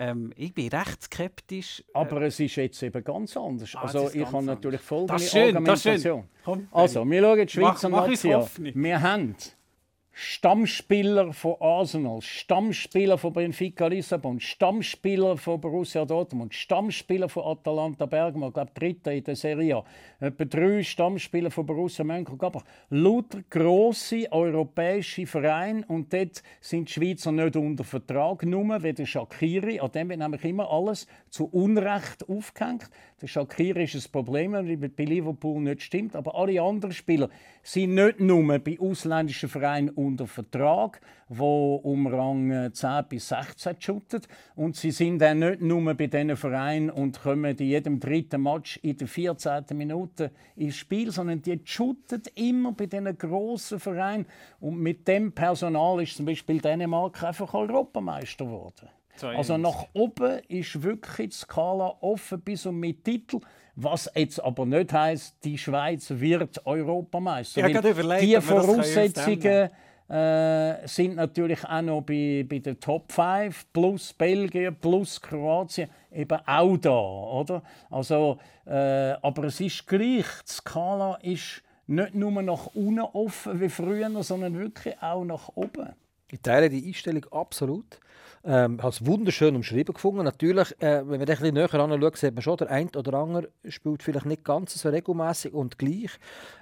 Ähm, ich bin recht skeptisch. Äh, Aber es ist jetzt eben ganz anders. Ah, also ich habe natürlich folgende das schön, Argumentation. Das Komm, also, wir schauen die Schweizer Nation. Wir haben Stammspieler von Arsenal, Stammspieler von Benfica Lissabon, Stammspieler von Borussia Dortmund, Stammspieler von Atalanta Bergamo, glaube Dritter in der Serie A, etwa drei Stammspieler von Borussia Mönchengladbach. Lauter grosse europäische Vereine und dort sind die Schweizer nicht unter Vertrag, nur wie der Shakiri, an dem wird nämlich immer alles zu Unrecht aufgehängt. Der Shakiri ist ein Problem, weil bei Liverpool nicht stimmt, aber alle anderen Spieler sind nicht nur bei ausländischen Vereinen unter Vertrag, wo um Rang 10 äh, bis 16 shootet. Und sie sind dann nicht nur bei diesen Vereinen und kommen in jedem dritten Match in der 14. Minute ins Spiel, sondern die shooten immer bei diesen grossen Vereinen. Und mit dem Personal ist zum Beispiel Dänemark einfach Europameister geworden. Also nach oben ist wirklich die Skala offen bis und mit Titel. Was jetzt aber nicht heißt, die Schweiz wird Europameister. Ja, die Voraussetzungen äh, sind natürlich auch noch bei, bei den Top 5 plus Belgien plus Kroatien eben auch da, oder? Also, äh, aber es ist gleich, die Skala ist nicht nur nach unten offen wie früher, sondern wirklich auch nach oben. Ich teile die Einstellung absolut. Ähm, habe es wunderschön umschrieben gefunden. Natürlich, äh, wenn man ein bisschen näher anschaut, sieht man schon, der eine oder andere spielt vielleicht nicht ganz so regelmäßig und gleich.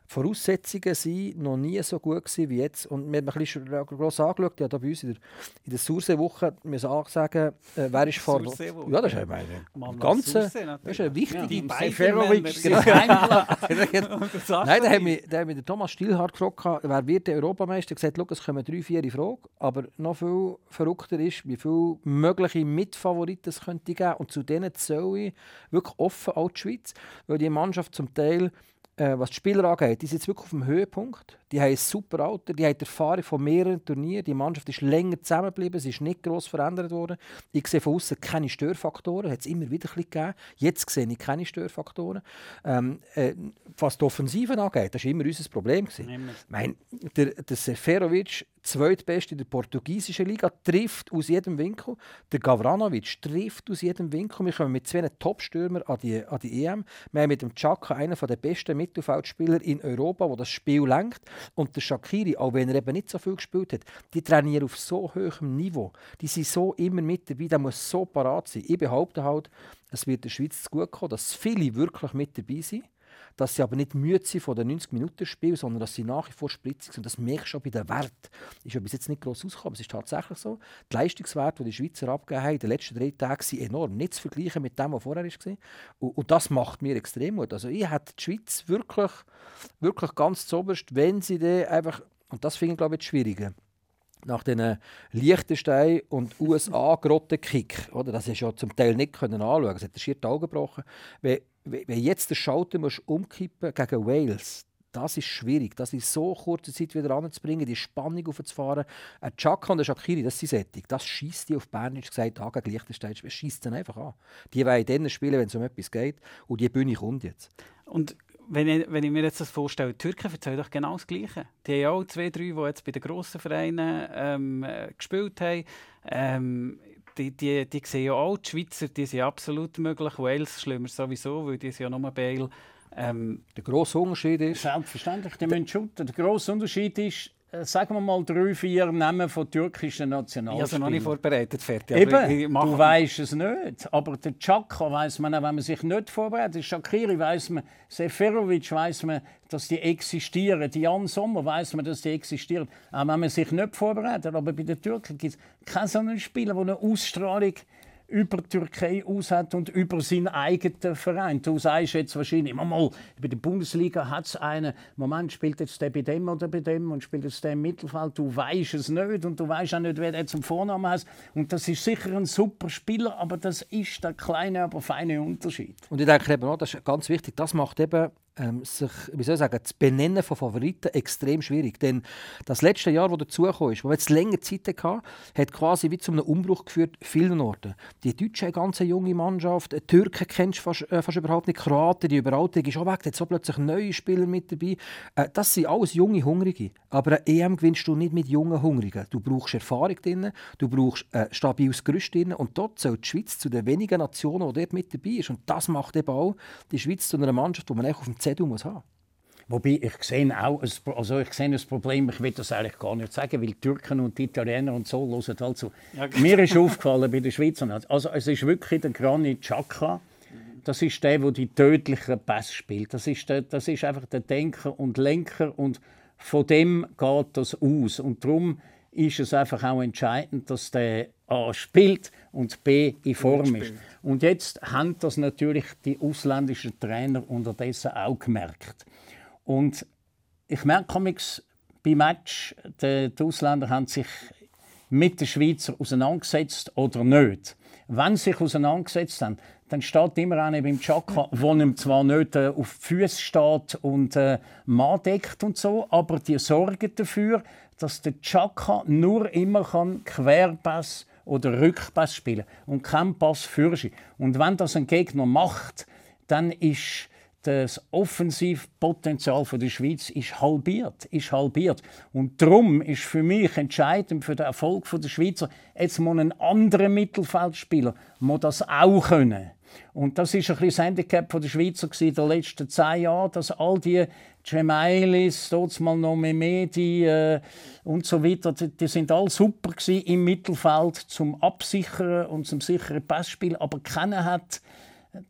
Die Voraussetzungen waren noch nie so gut gewesen wie jetzt. Und wir haben ein bisschen gross angeschaut, ja, da bei uns in der, in der Sursee-Woche müssen auch sagen, äh, wer ist vor... Ja, das ist ja meine ganze... Das ist eine wichtige... Die Seferovic. Genau. Nein, da haben wir, da haben wir Thomas Stilhardt gefragt, wer wird der Europameister? Er hat gesagt, es kommen drei, vier in Frage. Aber noch viel verrückter ist, wie viele mögliche Mitfavoriten es könnte geben. Und zu denen soll ich wirklich offen auch die Schweiz, weil die Mannschaft zum Teil äh, was die Spieler angeht, die sind jetzt wirklich auf dem Höhepunkt. Die haben ein super Alter, die haben Erfahrung von mehreren Turnieren. Die Mannschaft ist länger zusammengeblieben, sie ist nicht gross verändert worden. Ich sehe von außen keine Störfaktoren, hat es immer wieder ein gegeben. Jetzt sehe ich keine Störfaktoren. Ähm, äh, was die Offensive angeht, das war immer unser Problem. Ich meine, der, der Seferovic zweitbeste in der portugiesischen Liga, trifft aus jedem Winkel. Der Gavranovic trifft aus jedem Winkel. Wir kommen mit zwei Top-Stürmern an die, an die EM. Wir haben mit dem Chaka einen der besten Mittelfeldspieler in Europa, der das Spiel lenkt. Und der Shakiri, auch wenn er eben nicht so viel gespielt hat, die trainieren auf so hohem Niveau. Die sind so immer mit dabei, der muss so parat sein. Ich behaupte halt, es wird der Schweiz gut kommen, dass viele wirklich mit dabei sind dass sie aber nicht müde sind von den 90 Minuten Spiel, sondern dass sie nach wie vor spritzig sind. Das merkst du schon bei den Wert. Ist ja bis jetzt nicht gross ausgekommen, es ist tatsächlich so. Die Leistungswerte, die die Schweizer abgegeben haben in den letzten drei Tagen, sind enorm. Nicht zu vergleichen mit dem, was vorher war. Und, und das macht mir extrem gut. Also ich hätte die Schweiz wirklich, wirklich ganz zuoberst, wenn sie dann einfach, und das finde ich glaube ich das Schwierige, nach den Liechtenstein und USA Grottenkick, oder das ist ja zum Teil nicht können anschauen, es hat der schier die Augen gebrochen. Wenn jetzt der Schalter musst umkippen gegen Wales, das ist schwierig. Das in so kurzer Zeit wieder anzubringen, die Spannung aufzufahren. Ein Chaka und ein Shakiri, das sind Sättig. Das schießt die auf Bernisch gesagt an gegen Liechtenstein. schießt dann einfach an. Die wollen dann spielen, wenn es um etwas geht. Und die Bühne kommt jetzt. Und wenn ich, wenn ich mir jetzt das vorstelle, die Türken erzählen doch genau das Gleiche. Die haben auch zwei, drei, die jetzt bei den grossen Vereinen ähm, äh, gespielt haben. Ähm, die, die, die sehen ja auch, die Schweizer die sind absolut möglich. Wales schlimmer sowieso, weil die sind ja nur Bale. Ähm, der grosse Unterschied ist... Selbstverständlich, die müssen shooten. Der grosse Unterschied ist, sagen wir mal drei, vier Namen von türkischen Nationalspielern. Ich habe noch nicht vorbereitet, fertig. Eben, du weißt es nicht. Aber der Chaka weiß man auch, wenn man sich nicht vorbereitet. Shakiri weiß man, Seferovic weiß man, dass die existieren. Jan Sommer weiß man, dass die existieren. Auch wenn man sich nicht vorbereitet. Aber bei den Türken gibt es keinen so einen Spieler, der eine Ausstrahlung über die Türkei aus hat und über seinen eigenen Verein. Du sagst jetzt wahrscheinlich, mal, bei der Bundesliga hat es einen, Moment, spielt jetzt der bei dem oder bei dem und spielt jetzt der im Mittelfeld, du weißt es nicht und du weißt auch nicht, wer der zum Vornamen hat. Und das ist sicher ein super Spieler, aber das ist der kleine, aber feine Unterschied. Und ich denke eben auch, das ist ganz wichtig, das macht eben ähm, sich, wie soll ich sagen, das Benennen von Favoriten extrem schwierig. Denn das letzte Jahr, das dazugekommen ist, wo wir jetzt länger Zeit hatten, hat quasi wie zu einem Umbruch geführt, vielen Orten. Die Deutschen, eine ganz junge Mannschaft, die Türken kennst du fast, äh, fast überhaupt nicht, Kroaten, die Überalterung ist auch weg, da so plötzlich neue Spieler mit dabei. Äh, das sind alles junge Hungrige. Aber eine EM gewinnst du nicht mit jungen Hungrigen. Du brauchst Erfahrung drin, du brauchst ein stabiles Gerüst drin und dort soll die Schweiz zu den wenigen Nationen, die dort mit dabei ist. Und das macht eben auch die Schweiz zu einer Mannschaft, die man auf dem CDU muss haben. Wobei ich sehe auch ein, also ich sehe ein Problem, ich will das eigentlich gar nicht sagen, weil die Türken und die Italiener und so hören halt so. Ja, Mir ist aufgefallen bei den Schweizern, also es ist wirklich der Granit Xhaka, das ist der, der die tödlichen Pass spielt. Das ist, der, das ist einfach der Denker und Lenker und von dem geht das aus. Und darum ist es einfach auch entscheidend, dass der A spielt und B in Form ist. Und jetzt haben das natürlich die ausländischen Trainer unterdessen auch gemerkt. Und ich merke beim Match, die, die Ausländer haben sich mit den Schweizer auseinandergesetzt oder nicht. Wenn sie sich auseinandergesetzt haben, dann steht immer einer beim Chaka, wo ihm zwar nicht äh, auf die Füße steht und äh, Mann deckt und so, aber die sorgen dafür, dass der Chaka nur immer kann Querpass oder Rückpass spielen und kein Pass fürschi. Und wenn das ein Gegner macht, dann ist das Offensivpotenzial der Schweiz ist halbiert, ist halbiert. Und darum ist für mich entscheidend für den Erfolg der Schweizer, jetzt muss ein anderer Mittelfeldspieler muss das auch können. Und das ist ein bisschen das Handicap der Schweizer in den letzten zehn Jahren, dass all die Gemeilis, dort mal noch Memedi äh, und so weiter, die, die sind alle super im Mittelfeld zum Absichern und zum sicheren Passspiel, aber keiner hat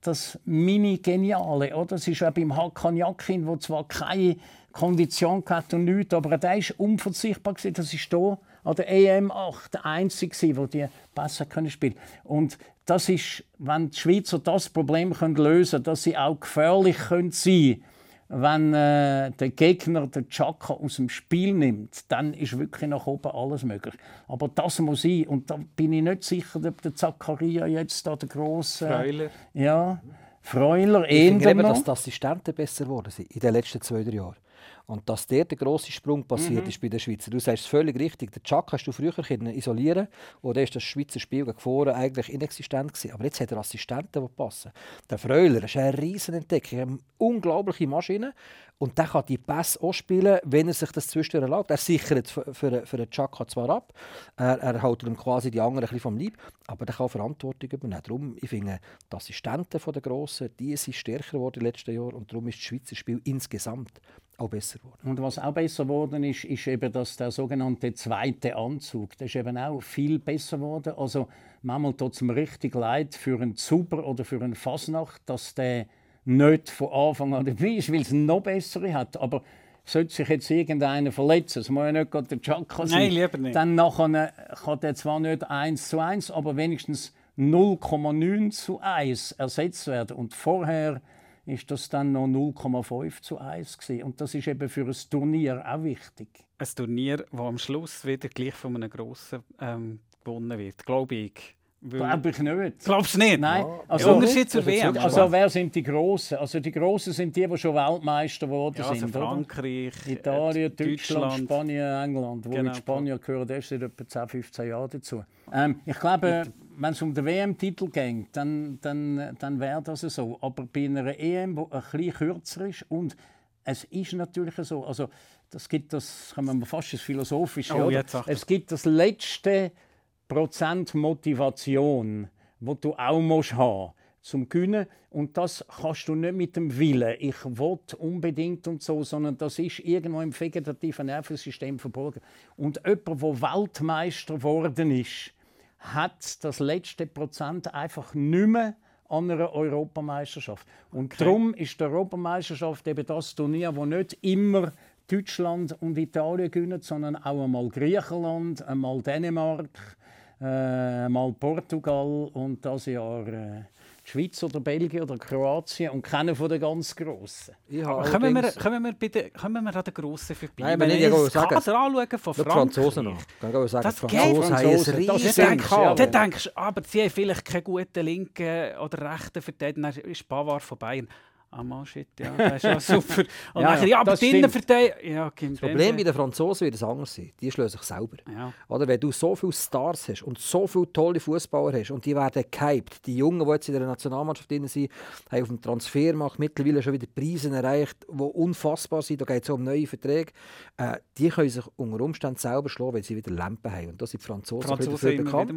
das Mini-Geniale. Das ist auch beim Hakan Yakin, der zwar keine Kondition hatte und nichts, aber der war unverzichtbar. Das ist hier an der EM 8 der Einzige, der die besser spielen können. Und das ist, wenn die Schweizer das Problem lösen können, dass sie auch gefährlich sein können, wenn äh, der Gegner den Chaka aus dem Spiel nimmt, dann ist wirklich nach oben alles möglich. Aber das muss ich, und da bin ich nicht sicher, ob der Zakaria jetzt da der große. Freuler. Ja, Freuler, ich finde eben, dass die Assistenten besser geworden sind in den letzten zwei, drei Jahren. Und dass der der grosse Sprung passiert mhm. ist bei den Schweizer. Du sagst es völlig richtig. Den Chuck hast du früher isolieren oder ist das Schweizer Spiel gegen vorne eigentlich inexistent gewesen. Aber jetzt hat er Assistenten, die passen. Der Freuler ist eine riesen Entdeckung, eine unglaubliche Maschine. Und der kann die Pässe auch spielen, wenn er sich das zwischendurch erlaubt. Er sichert für, für, für den Chaka zwar ab, er, er hält ihm quasi die anderen ein bisschen vom Leib, aber er kann Verantwortung übernehmen. Darum, ich finde, die Assistenten der Grossen, die sind stärker geworden in den letzten Jahren und darum ist das Schweizer Spiel insgesamt auch besser geworden. Und was auch besser geworden ist, ist eben, dass der sogenannte zweite Anzug, der ist eben auch viel besser geworden. Also manchmal tut es mir richtig leid für einen Zuber oder für einen Fasnacht, dass der nicht von Anfang an dabei ist, weil es noch bessere hat. Aber sollte sich jetzt irgendeiner verletzen, es muss ja nicht gerade der Chaka sein, Nein, lieber nicht. dann nachher kann der zwar nicht 1 zu 1, aber wenigstens 0,9 zu 1 ersetzt werden. Und vorher ist das dann noch 0,5 zu 1 gewesen. Und das ist eben für ein Turnier auch wichtig. Ein Turnier, das am Schluss wieder gleich von einem Grossen ähm, gewonnen wird, glaube ich. Glaube ich nicht. Glaubst du nicht? Nein. Also, ja, Unterschied zur WM. Also wer sind die Grossen? Also die Grossen sind die, die schon Weltmeister geworden ja, also sind. Frankreich, oder? Italien, äh, Deutschland, Deutschland, Spanien, England. Wo genau. die Spanier gehören erst seit etwa 10, 15 Jahren dazu. Ähm, ich glaube, wenn es um den WM-Titel geht, dann, dann, dann wäre das so. Aber bei einer EM, die ein bisschen kürzer ist und es ist natürlich so, also das gibt das, kann man fast das Philosophische, oh, es gibt das letzte Prozent Motivation, wo du auch musst haben zum Gewinnen. Und das kannst du nicht mit dem Willen, ich will unbedingt und so, sondern das ist irgendwo im vegetativen Nervensystem verborgen. Und jemand, der Weltmeister geworden ist, hat das letzte Prozent einfach nicht mehr an einer Europameisterschaft. Und okay. darum ist die Europameisterschaft eben das Turnier, wo nicht immer Deutschland und Italien gewinnen, sondern auch einmal Griechenland, einmal Dänemark, äh, mal Portugal und das Jahr äh, die Schweiz oder Belgien oder Kroatien und keiner von den ganz Grossen. Ja, kommen, wir, kommen, wir bitte, kommen wir an den Grossen vorbei? Nein, wenn ich das Kader anschauen von Frankreich. Franzosen noch. Kann sagen, das Franzosen haben ein riesiges Kader. Dann denkst du, aber sie haben vielleicht keinen guten linken oder rechten Verteidiger. Dann ist Bavard von Bayern. Ah, mal shit, ja, das ist ja super. Und ja, nachher, ja, aber die Innenverteidigung... Ja, das Problem bei den Franzosen wird es anders sein. Die schlagen sich selber. Ja. Oder wenn du so viele Stars hast und so viele tolle Fußballer hast und die werden gehypt, die Jungen, die jetzt in der Nationalmannschaft drin sind, haben auf dem Transfermarkt mittlerweile schon wieder Preise erreicht, die unfassbar sind. Da geht es um neue Verträge. Äh, die können sich unter Umständen selber schlagen, wenn sie wieder Lampen haben. Und das sind die Franzosen, Franzosen bekannt.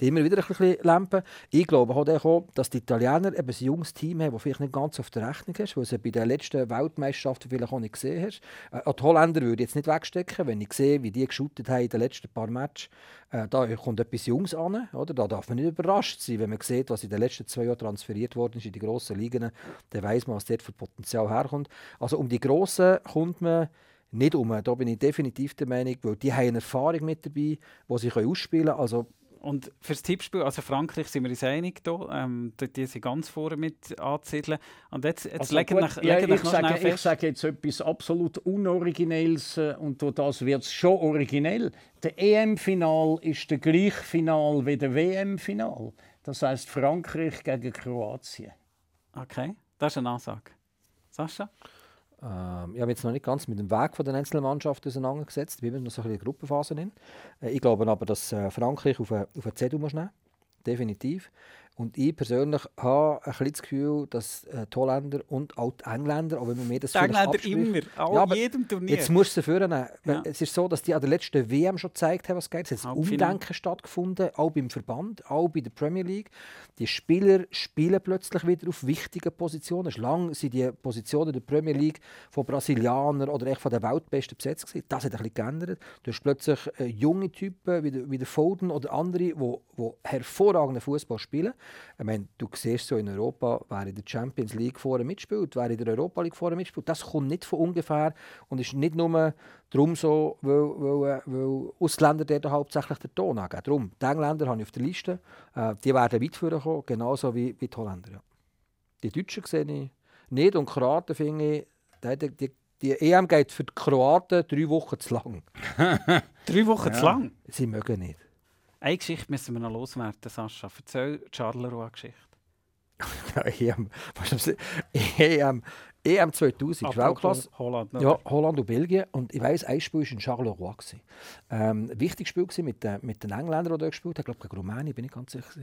Die immer wieder ein bisschen Lampen. Ich glaube auch, dass die Italiener eben ein junges Team haben, das vielleicht nicht ganz auf der Rechnung hast, weil du bei den letzten Weltmeisterschaften vielleicht auch nicht gesehen hast. Äh, die Holländer würde ich jetzt nicht wegstecken, wenn ich sehe, wie die geschootet haben in den letzten paar Matches. Äh, da kommt etwas Jungs an, oder? Da darf man nicht überrascht sein, wenn man sieht, was in den letzten zwei Jahren transferiert worden ist in die grossen Ligen. Dann weiß man, was dort für Potenzial herkommt. Also um die Grossen kommt man nicht um. Da bin ich definitiv der Meinung, weil die haben eine Erfahrung mit dabei, die sie ausspielen können. Also Und fürs Tippspiel, also Frankreich sind wir uns einig hier, ähm, die sind ganz vorne mit anzusiedeln. Und jetzt, jetzt Also legen nach, ja, legen ich, sage, ich sage jetzt etwas absolut Unoriginelles äh, und durch das wird es schon originell. Der EM-Final ist der gleiche Final wie der WM-Final. Das heißt Frankreich gegen Kroatien. Okay, das ist eine Ansage. Sascha? Ähm, ich habe jetzt noch nicht ganz mit dem Weg von den einzelnen Mannschaften auseinandergesetzt. Wir sind noch so ein Gruppenphase. Drin. Äh, ich glaube aber, dass äh, Frankreich auf eine, auf eine Zettel muss nehmen Definitiv. Und ich persönlich habe ein bisschen das Gefühl, dass äh, die Holländer und auch die Engländer, auch wenn man mir das Die Engländer immer, auch Ja, aber jedem Turnier. Jetzt musst du sie vornehmen. Ja. Es ist so, dass die an der letzten WM schon gezeigt haben, was geht. Es hat ein. Umdenken stattgefunden, auch beim Verband, auch bei der Premier League. Die Spieler spielen plötzlich wieder auf wichtigen Positionen. Lang sind die Positionen der Premier League von Brasilianern oder echt von den Weltbesten besetzt gewesen. Das hat ein bisschen geändert. Du hast plötzlich äh, junge Typen wie der, wie der Foden oder andere, die hervorragenden Fußball spielen. Ich meine, du siehst so in Europa, wer in der Champions League vorne mitspielt, wer in der Europa League vorne mitspielt. Das kommt nicht von ungefähr und ist nicht nur darum so, weil, weil, äh, weil Ausländer dort hauptsächlich den Ton angeben. Darum, die Engländer habe ich auf der Liste. Äh, die werden weit vorkommen, genauso wie, wie die Holländer. Ja. Die Deutschen sehe ich nicht und die Kroaten finde ich, die, die, die, die EM geht für die Kroaten drei Wochen zu lang. Drei Wochen zu lang. Sie mögen nicht. Eine Geschichte müssen wir noch loswerden, Sascha. Erzähl die Charleroi-Geschichte. EM, das? EM, EM 2000, ist Weltklasse. Holland. Ja, Holland und Belgien. Und ich weiss, ein Spiel war in Charleroi. Ähm, ein wichtiges Spiel gewesen mit, den, mit den Engländern, die dort gespielt haben. Ich glaube, gegen Rumänien, bin ich ganz sicher.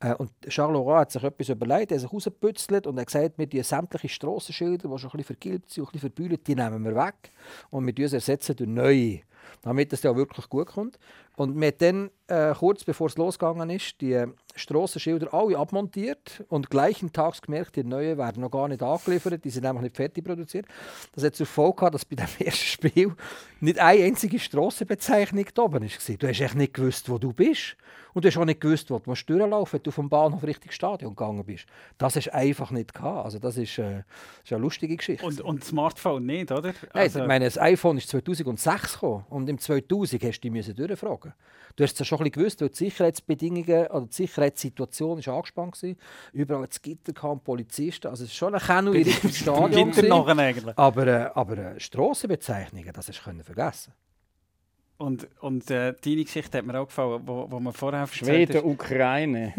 Äh, und Charleroi hat sich etwas überlegt, er hat sich rausgepützelt und hat gesagt, wir die sämtliche Strassenschilder, die schon ein bisschen vergilbt sind und ein bisschen verbühlt, die nehmen wir weg und wir ersetzen durch neue, damit es ja wirklich gut kommt. Und wir haben dann, äh, kurz bevor es losgegangen ist, die Strassenschilder alle abmontiert und gleichen Tags gemerkt, die neuen werden noch gar nicht angeliefert, die sind nämlich nicht fertig produziert. Das hat zur Folge gehabt, dass bei dem ersten Spiel nicht eine einzige Strassenbezeichnung da oben war. Du hast echt nicht gewusst, wo du bist. Und du hast auch nicht gewusst, wo du musst durchlaufen musst, wenn du vom Bahnhof Richtung Stadion gegangen bist. Das hast du einfach nicht gehabt. Also das ist, äh, das ist eine lustige Geschichte. Und, und Smartphone nicht, oder? Nein, Also, ich meine, das iPhone ist 2006 gekommen und im 2000 hast du die müssen durchfragen. Du hast es ja schon ein bisschen gewusst, weil die Sicherheitsbedingungen oder die Sicherheitssituation ist angespannt war. Überall hat es Gitter gehabt, Polizisten. Also es ist schon ein Kennu in Richtung Stadion. Gitter nachher eigentlich. Aber, äh, aber äh, Strassenbezeichnungen, das hast du können vergessen. Und, und äh, deine Geschichte hat mir auch gefallen, wo, wo man vorher Schweden. Ukraine.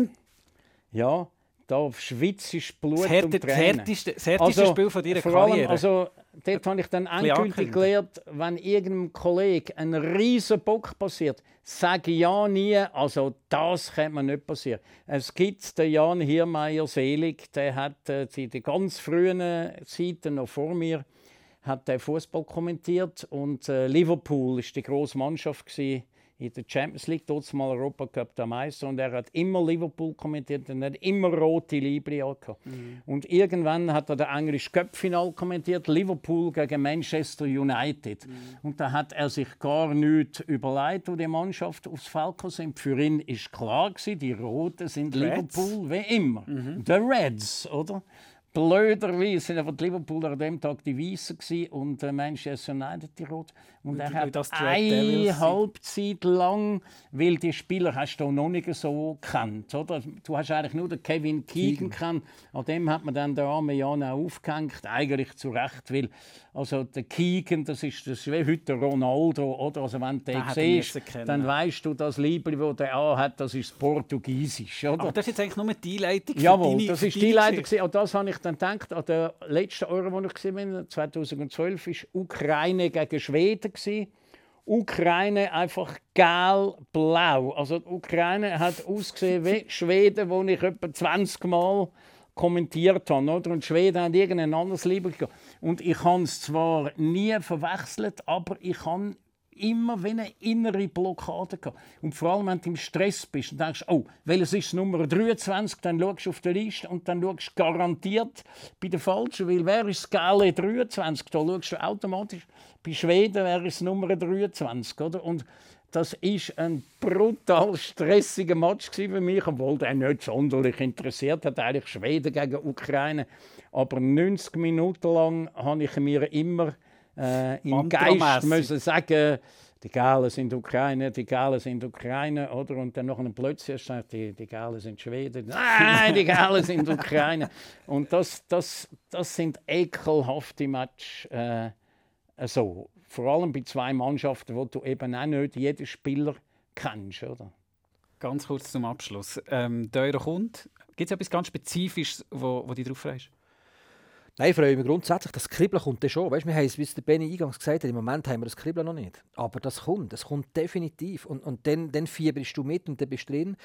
ja, da schwitzisch Blut Das, und härte, das Tränen. härteste, das härteste Spiel von deiner vor allem, Karriere. Also, dort habe ich dann endgültig gelernt, wenn irgendeinem Kollegen ein riesen Bock passiert, sage ja nie, also das kann mir nicht passieren. Es gibt den Jan Hiermeier selig, der hat äh, in den ganz frühen Zeiten noch vor mir hat der Fußball kommentiert und äh, Liverpool ist die große Mannschaft gewesen in der Champions League, dort mal Europa Cup der Meister und er hat immer Liverpool kommentiert und hat immer rote Libri angehabt. Und irgendwann hat er das englische Cup Final kommentiert, Liverpool gegen Manchester United. Und da hat er sich gar nichts überlegt, wo die Mannschaft aufs Feld sind. Für ihn ist klar gewesen, die Roten sind Reds. Liverpool wie immer. The Reds, oder? Blöderweise sind die Liverpooler an dem Tag die Weißen und äh, Manchester United die Rot. Und er hat eine Halbzeit lang, weil die Spieler hast du noch nicht so kennt, oder? Du hast eigentlich nur den Kevin Keegan kennt. An dem hat man dann der arme Jan auch aufgehängt, eigentlich zu Recht, weil also der Keegan, das ist, das ist wie heute Ronaldo, oder? Also wenn du den siehst, dann weißt du, das Liebling, das der anhat, das ist Portugiesisch, oder? Aber das ist jetzt eigentlich nur die Einleitung für Jawohl, deine, das ist die Leitung. Das habe ich dann gedacht, an der letzten Euro, wo ich war, 2012, war Ukraine gegen Schweden. Ukraine einfach gel-blau. Also die Ukraine hat ausgesehen wie Schweden, wo ich etwa 20 Mal kommentiert habe. Oder? Und Schweden haben irgendein anderes Lieber gehabt. Und ich habe es zwar nie verwechselt, aber ich habe immer wie eine innere Blockade gehabt. Und vor allem, wenn du im Stress bist und denkst, oh, welches ist Nummer 23, dann schaust du auf die Liste und dann schaust du garantiert bei der falschen, weil wer ist Skala 23? Da schaust du automatisch. Bei Schweden wäre es Nummer 23, oder? Und das ist ein brutal stressiger Match für mich, obwohl der nicht sonderlich interessiert hat, eigentlich Schweden gegen Ukraine. Aber 90 Minuten lang habe ich mir immer äh, im Geist müssen sagen, die Galen sind Ukraine, die Galen sind Ukraine, oder? Und dann noch plötzlich sagt die, die Galen sind Schweden. Nein, die Galen sind Ukraine. Und das, das, das sind ekelhafte Matches. Äh, so. Vor allem bei zwei Mannschaften, wo du eben auch nicht jeden Spieler kennst, oder? Ganz kurz zum Abschluss. Ähm, der Euro kommt. Gibt es etwas ganz Spezifisches, wo, wo dich drauf freust? Nein, ich freue mich grundsätzlich, das Kribbeln kommt dann schon. Weißt, wir haben es, wie es der Benny eingangs gesagt hat, im Moment haben wir das Kribbeln noch nicht. Aber das kommt, das kommt definitiv. Und, und dann, dann fieberst du mit und dann bist du drin.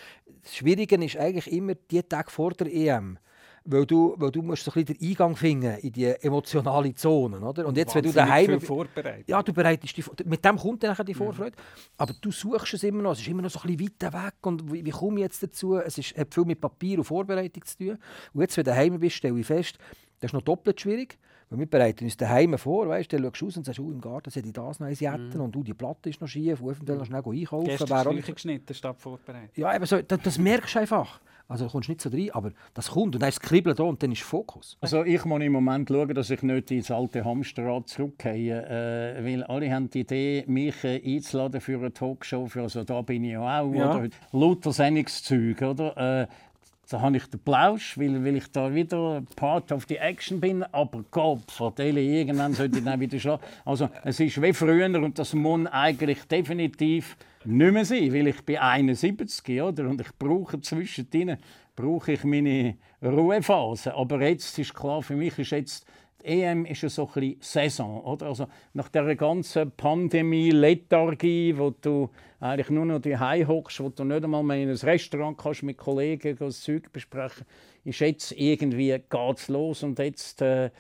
Das Schwierige ist eigentlich immer die Tage vor der EM. Weil du, weil du musst so ein bisschen den Eingang finden in die emotionale Zone, oder? Und jetzt, wenn du daheim... vorbereitet. Ja, du bereitest dich Mit dem kommt dann die Vorfreude. Mhm. Aber du suchst es immer noch. Es ist immer noch so ein bisschen weiter weg. Und wie, wie komme ich jetzt dazu? Es ist, hat viel mit Papier und Vorbereitung zu tun. Und jetzt, wenn du daheim bist, stelle ich fest, das ist noch doppelt schwierig. Weil wir bereiten uns daheim vor, weißt, dann schaust du aus und sagst, oh, im Garten sollte ich das noch jetten mm. und du, die Platte ist noch schief, und eventuell noch schnell einkaufen. Gestern nicht... geschnitten statt vorbereitet. Ja, eben so, das, das merkst du einfach. Also du kommst nicht so rein, aber das kommt und dann ist das Kribbeln da und dann ist Fokus. Also ich muss im Moment schauen, dass ich nicht ins alte Hamsterrad zurückgehe, äh, weil alle haben die Idee, mich äh, einzuladen für eine Talkshow, für, also da bin ich ja auch, ja. oder? Lauter Sendungszeug, oder? Äh, da habe ich den Plausch, weil, weil ich da wieder Part of the Action bin. Aber Gott, vertelle irgendwann sollte ich dann wieder schlafen. Also es ist wie früher und das muss eigentlich definitiv nicht mehr sein, weil ich bin 71 oder? und ich brauche zwischendrin brauche ich meine Ruhephase. Aber jetzt ist klar, für mich ist jetzt die EM ist ja so ein Saison, oder? Also nach der ganzen Pandemie, Lethargie, wo du eigentlich nur noch die hockst, wo du nicht einmal mehr in ein Restaurant kannst mit Kollegen das Zeug besprechen, ist jetzt irgendwie geht's los und jetzt äh,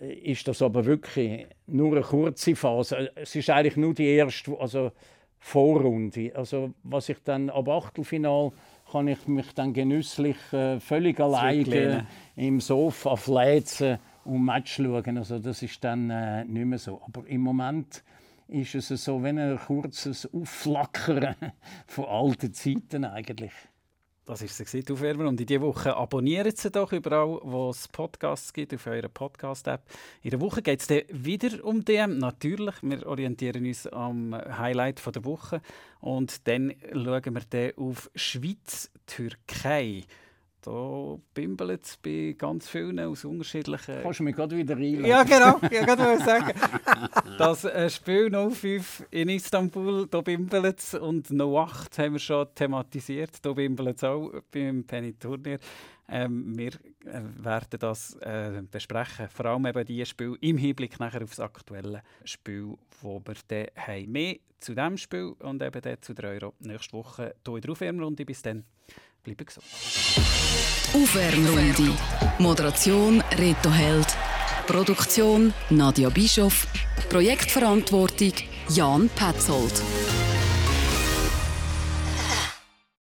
ist das aber wirklich nur eine kurze Phase. Es ist eigentlich nur die erste, also Vorrunde. Also was ich dann ab Achtelfinal kann ich mich dann genüsslich äh, völlig alleine im Sofa fläzen und Match schauen. Also das ist dann äh, nicht mehr so. Aber im Moment ist es so wie ein kurzes Aufflackern von alten Zeiten eigentlich. Das ist es die Aufwärmer. Und in dieser Woche abonnieren Sie doch überall, wo es Podcasts gibt, auf eurer Podcast-App. In der Woche geht es dann wieder um DM. Natürlich, wir orientieren uns am Highlight der Woche. Und dann schauen wir dann auf Schweiz-Türkei. Da bimbelt es bei ganz vielen aus unterschiedlichen... Kannst du mich gerade wieder reinlassen? Ja, genau. Ich wollte sagen. Das äh, Spiel 05 in Istanbul, da bimbelt es. Und 08 haben wir schon thematisiert. Da bimbelt es auch beim Penny-Turnier. Ähm, wir äh, werden das äh, besprechen. Vor allem eben dieses Spiel im Hinblick nachher auf das aktuelle Spiel, wo wir dann haben. Mehr zu diesem Spiel und eben dann zu der Euro nächste Woche hier in der Aufwärmrunde. Bis dann. Bleiben gesund. Aufwärmrunde. Moderation Reto Held. Produktion Nadia Bischoff. Projektverantwortung Jan Petzold.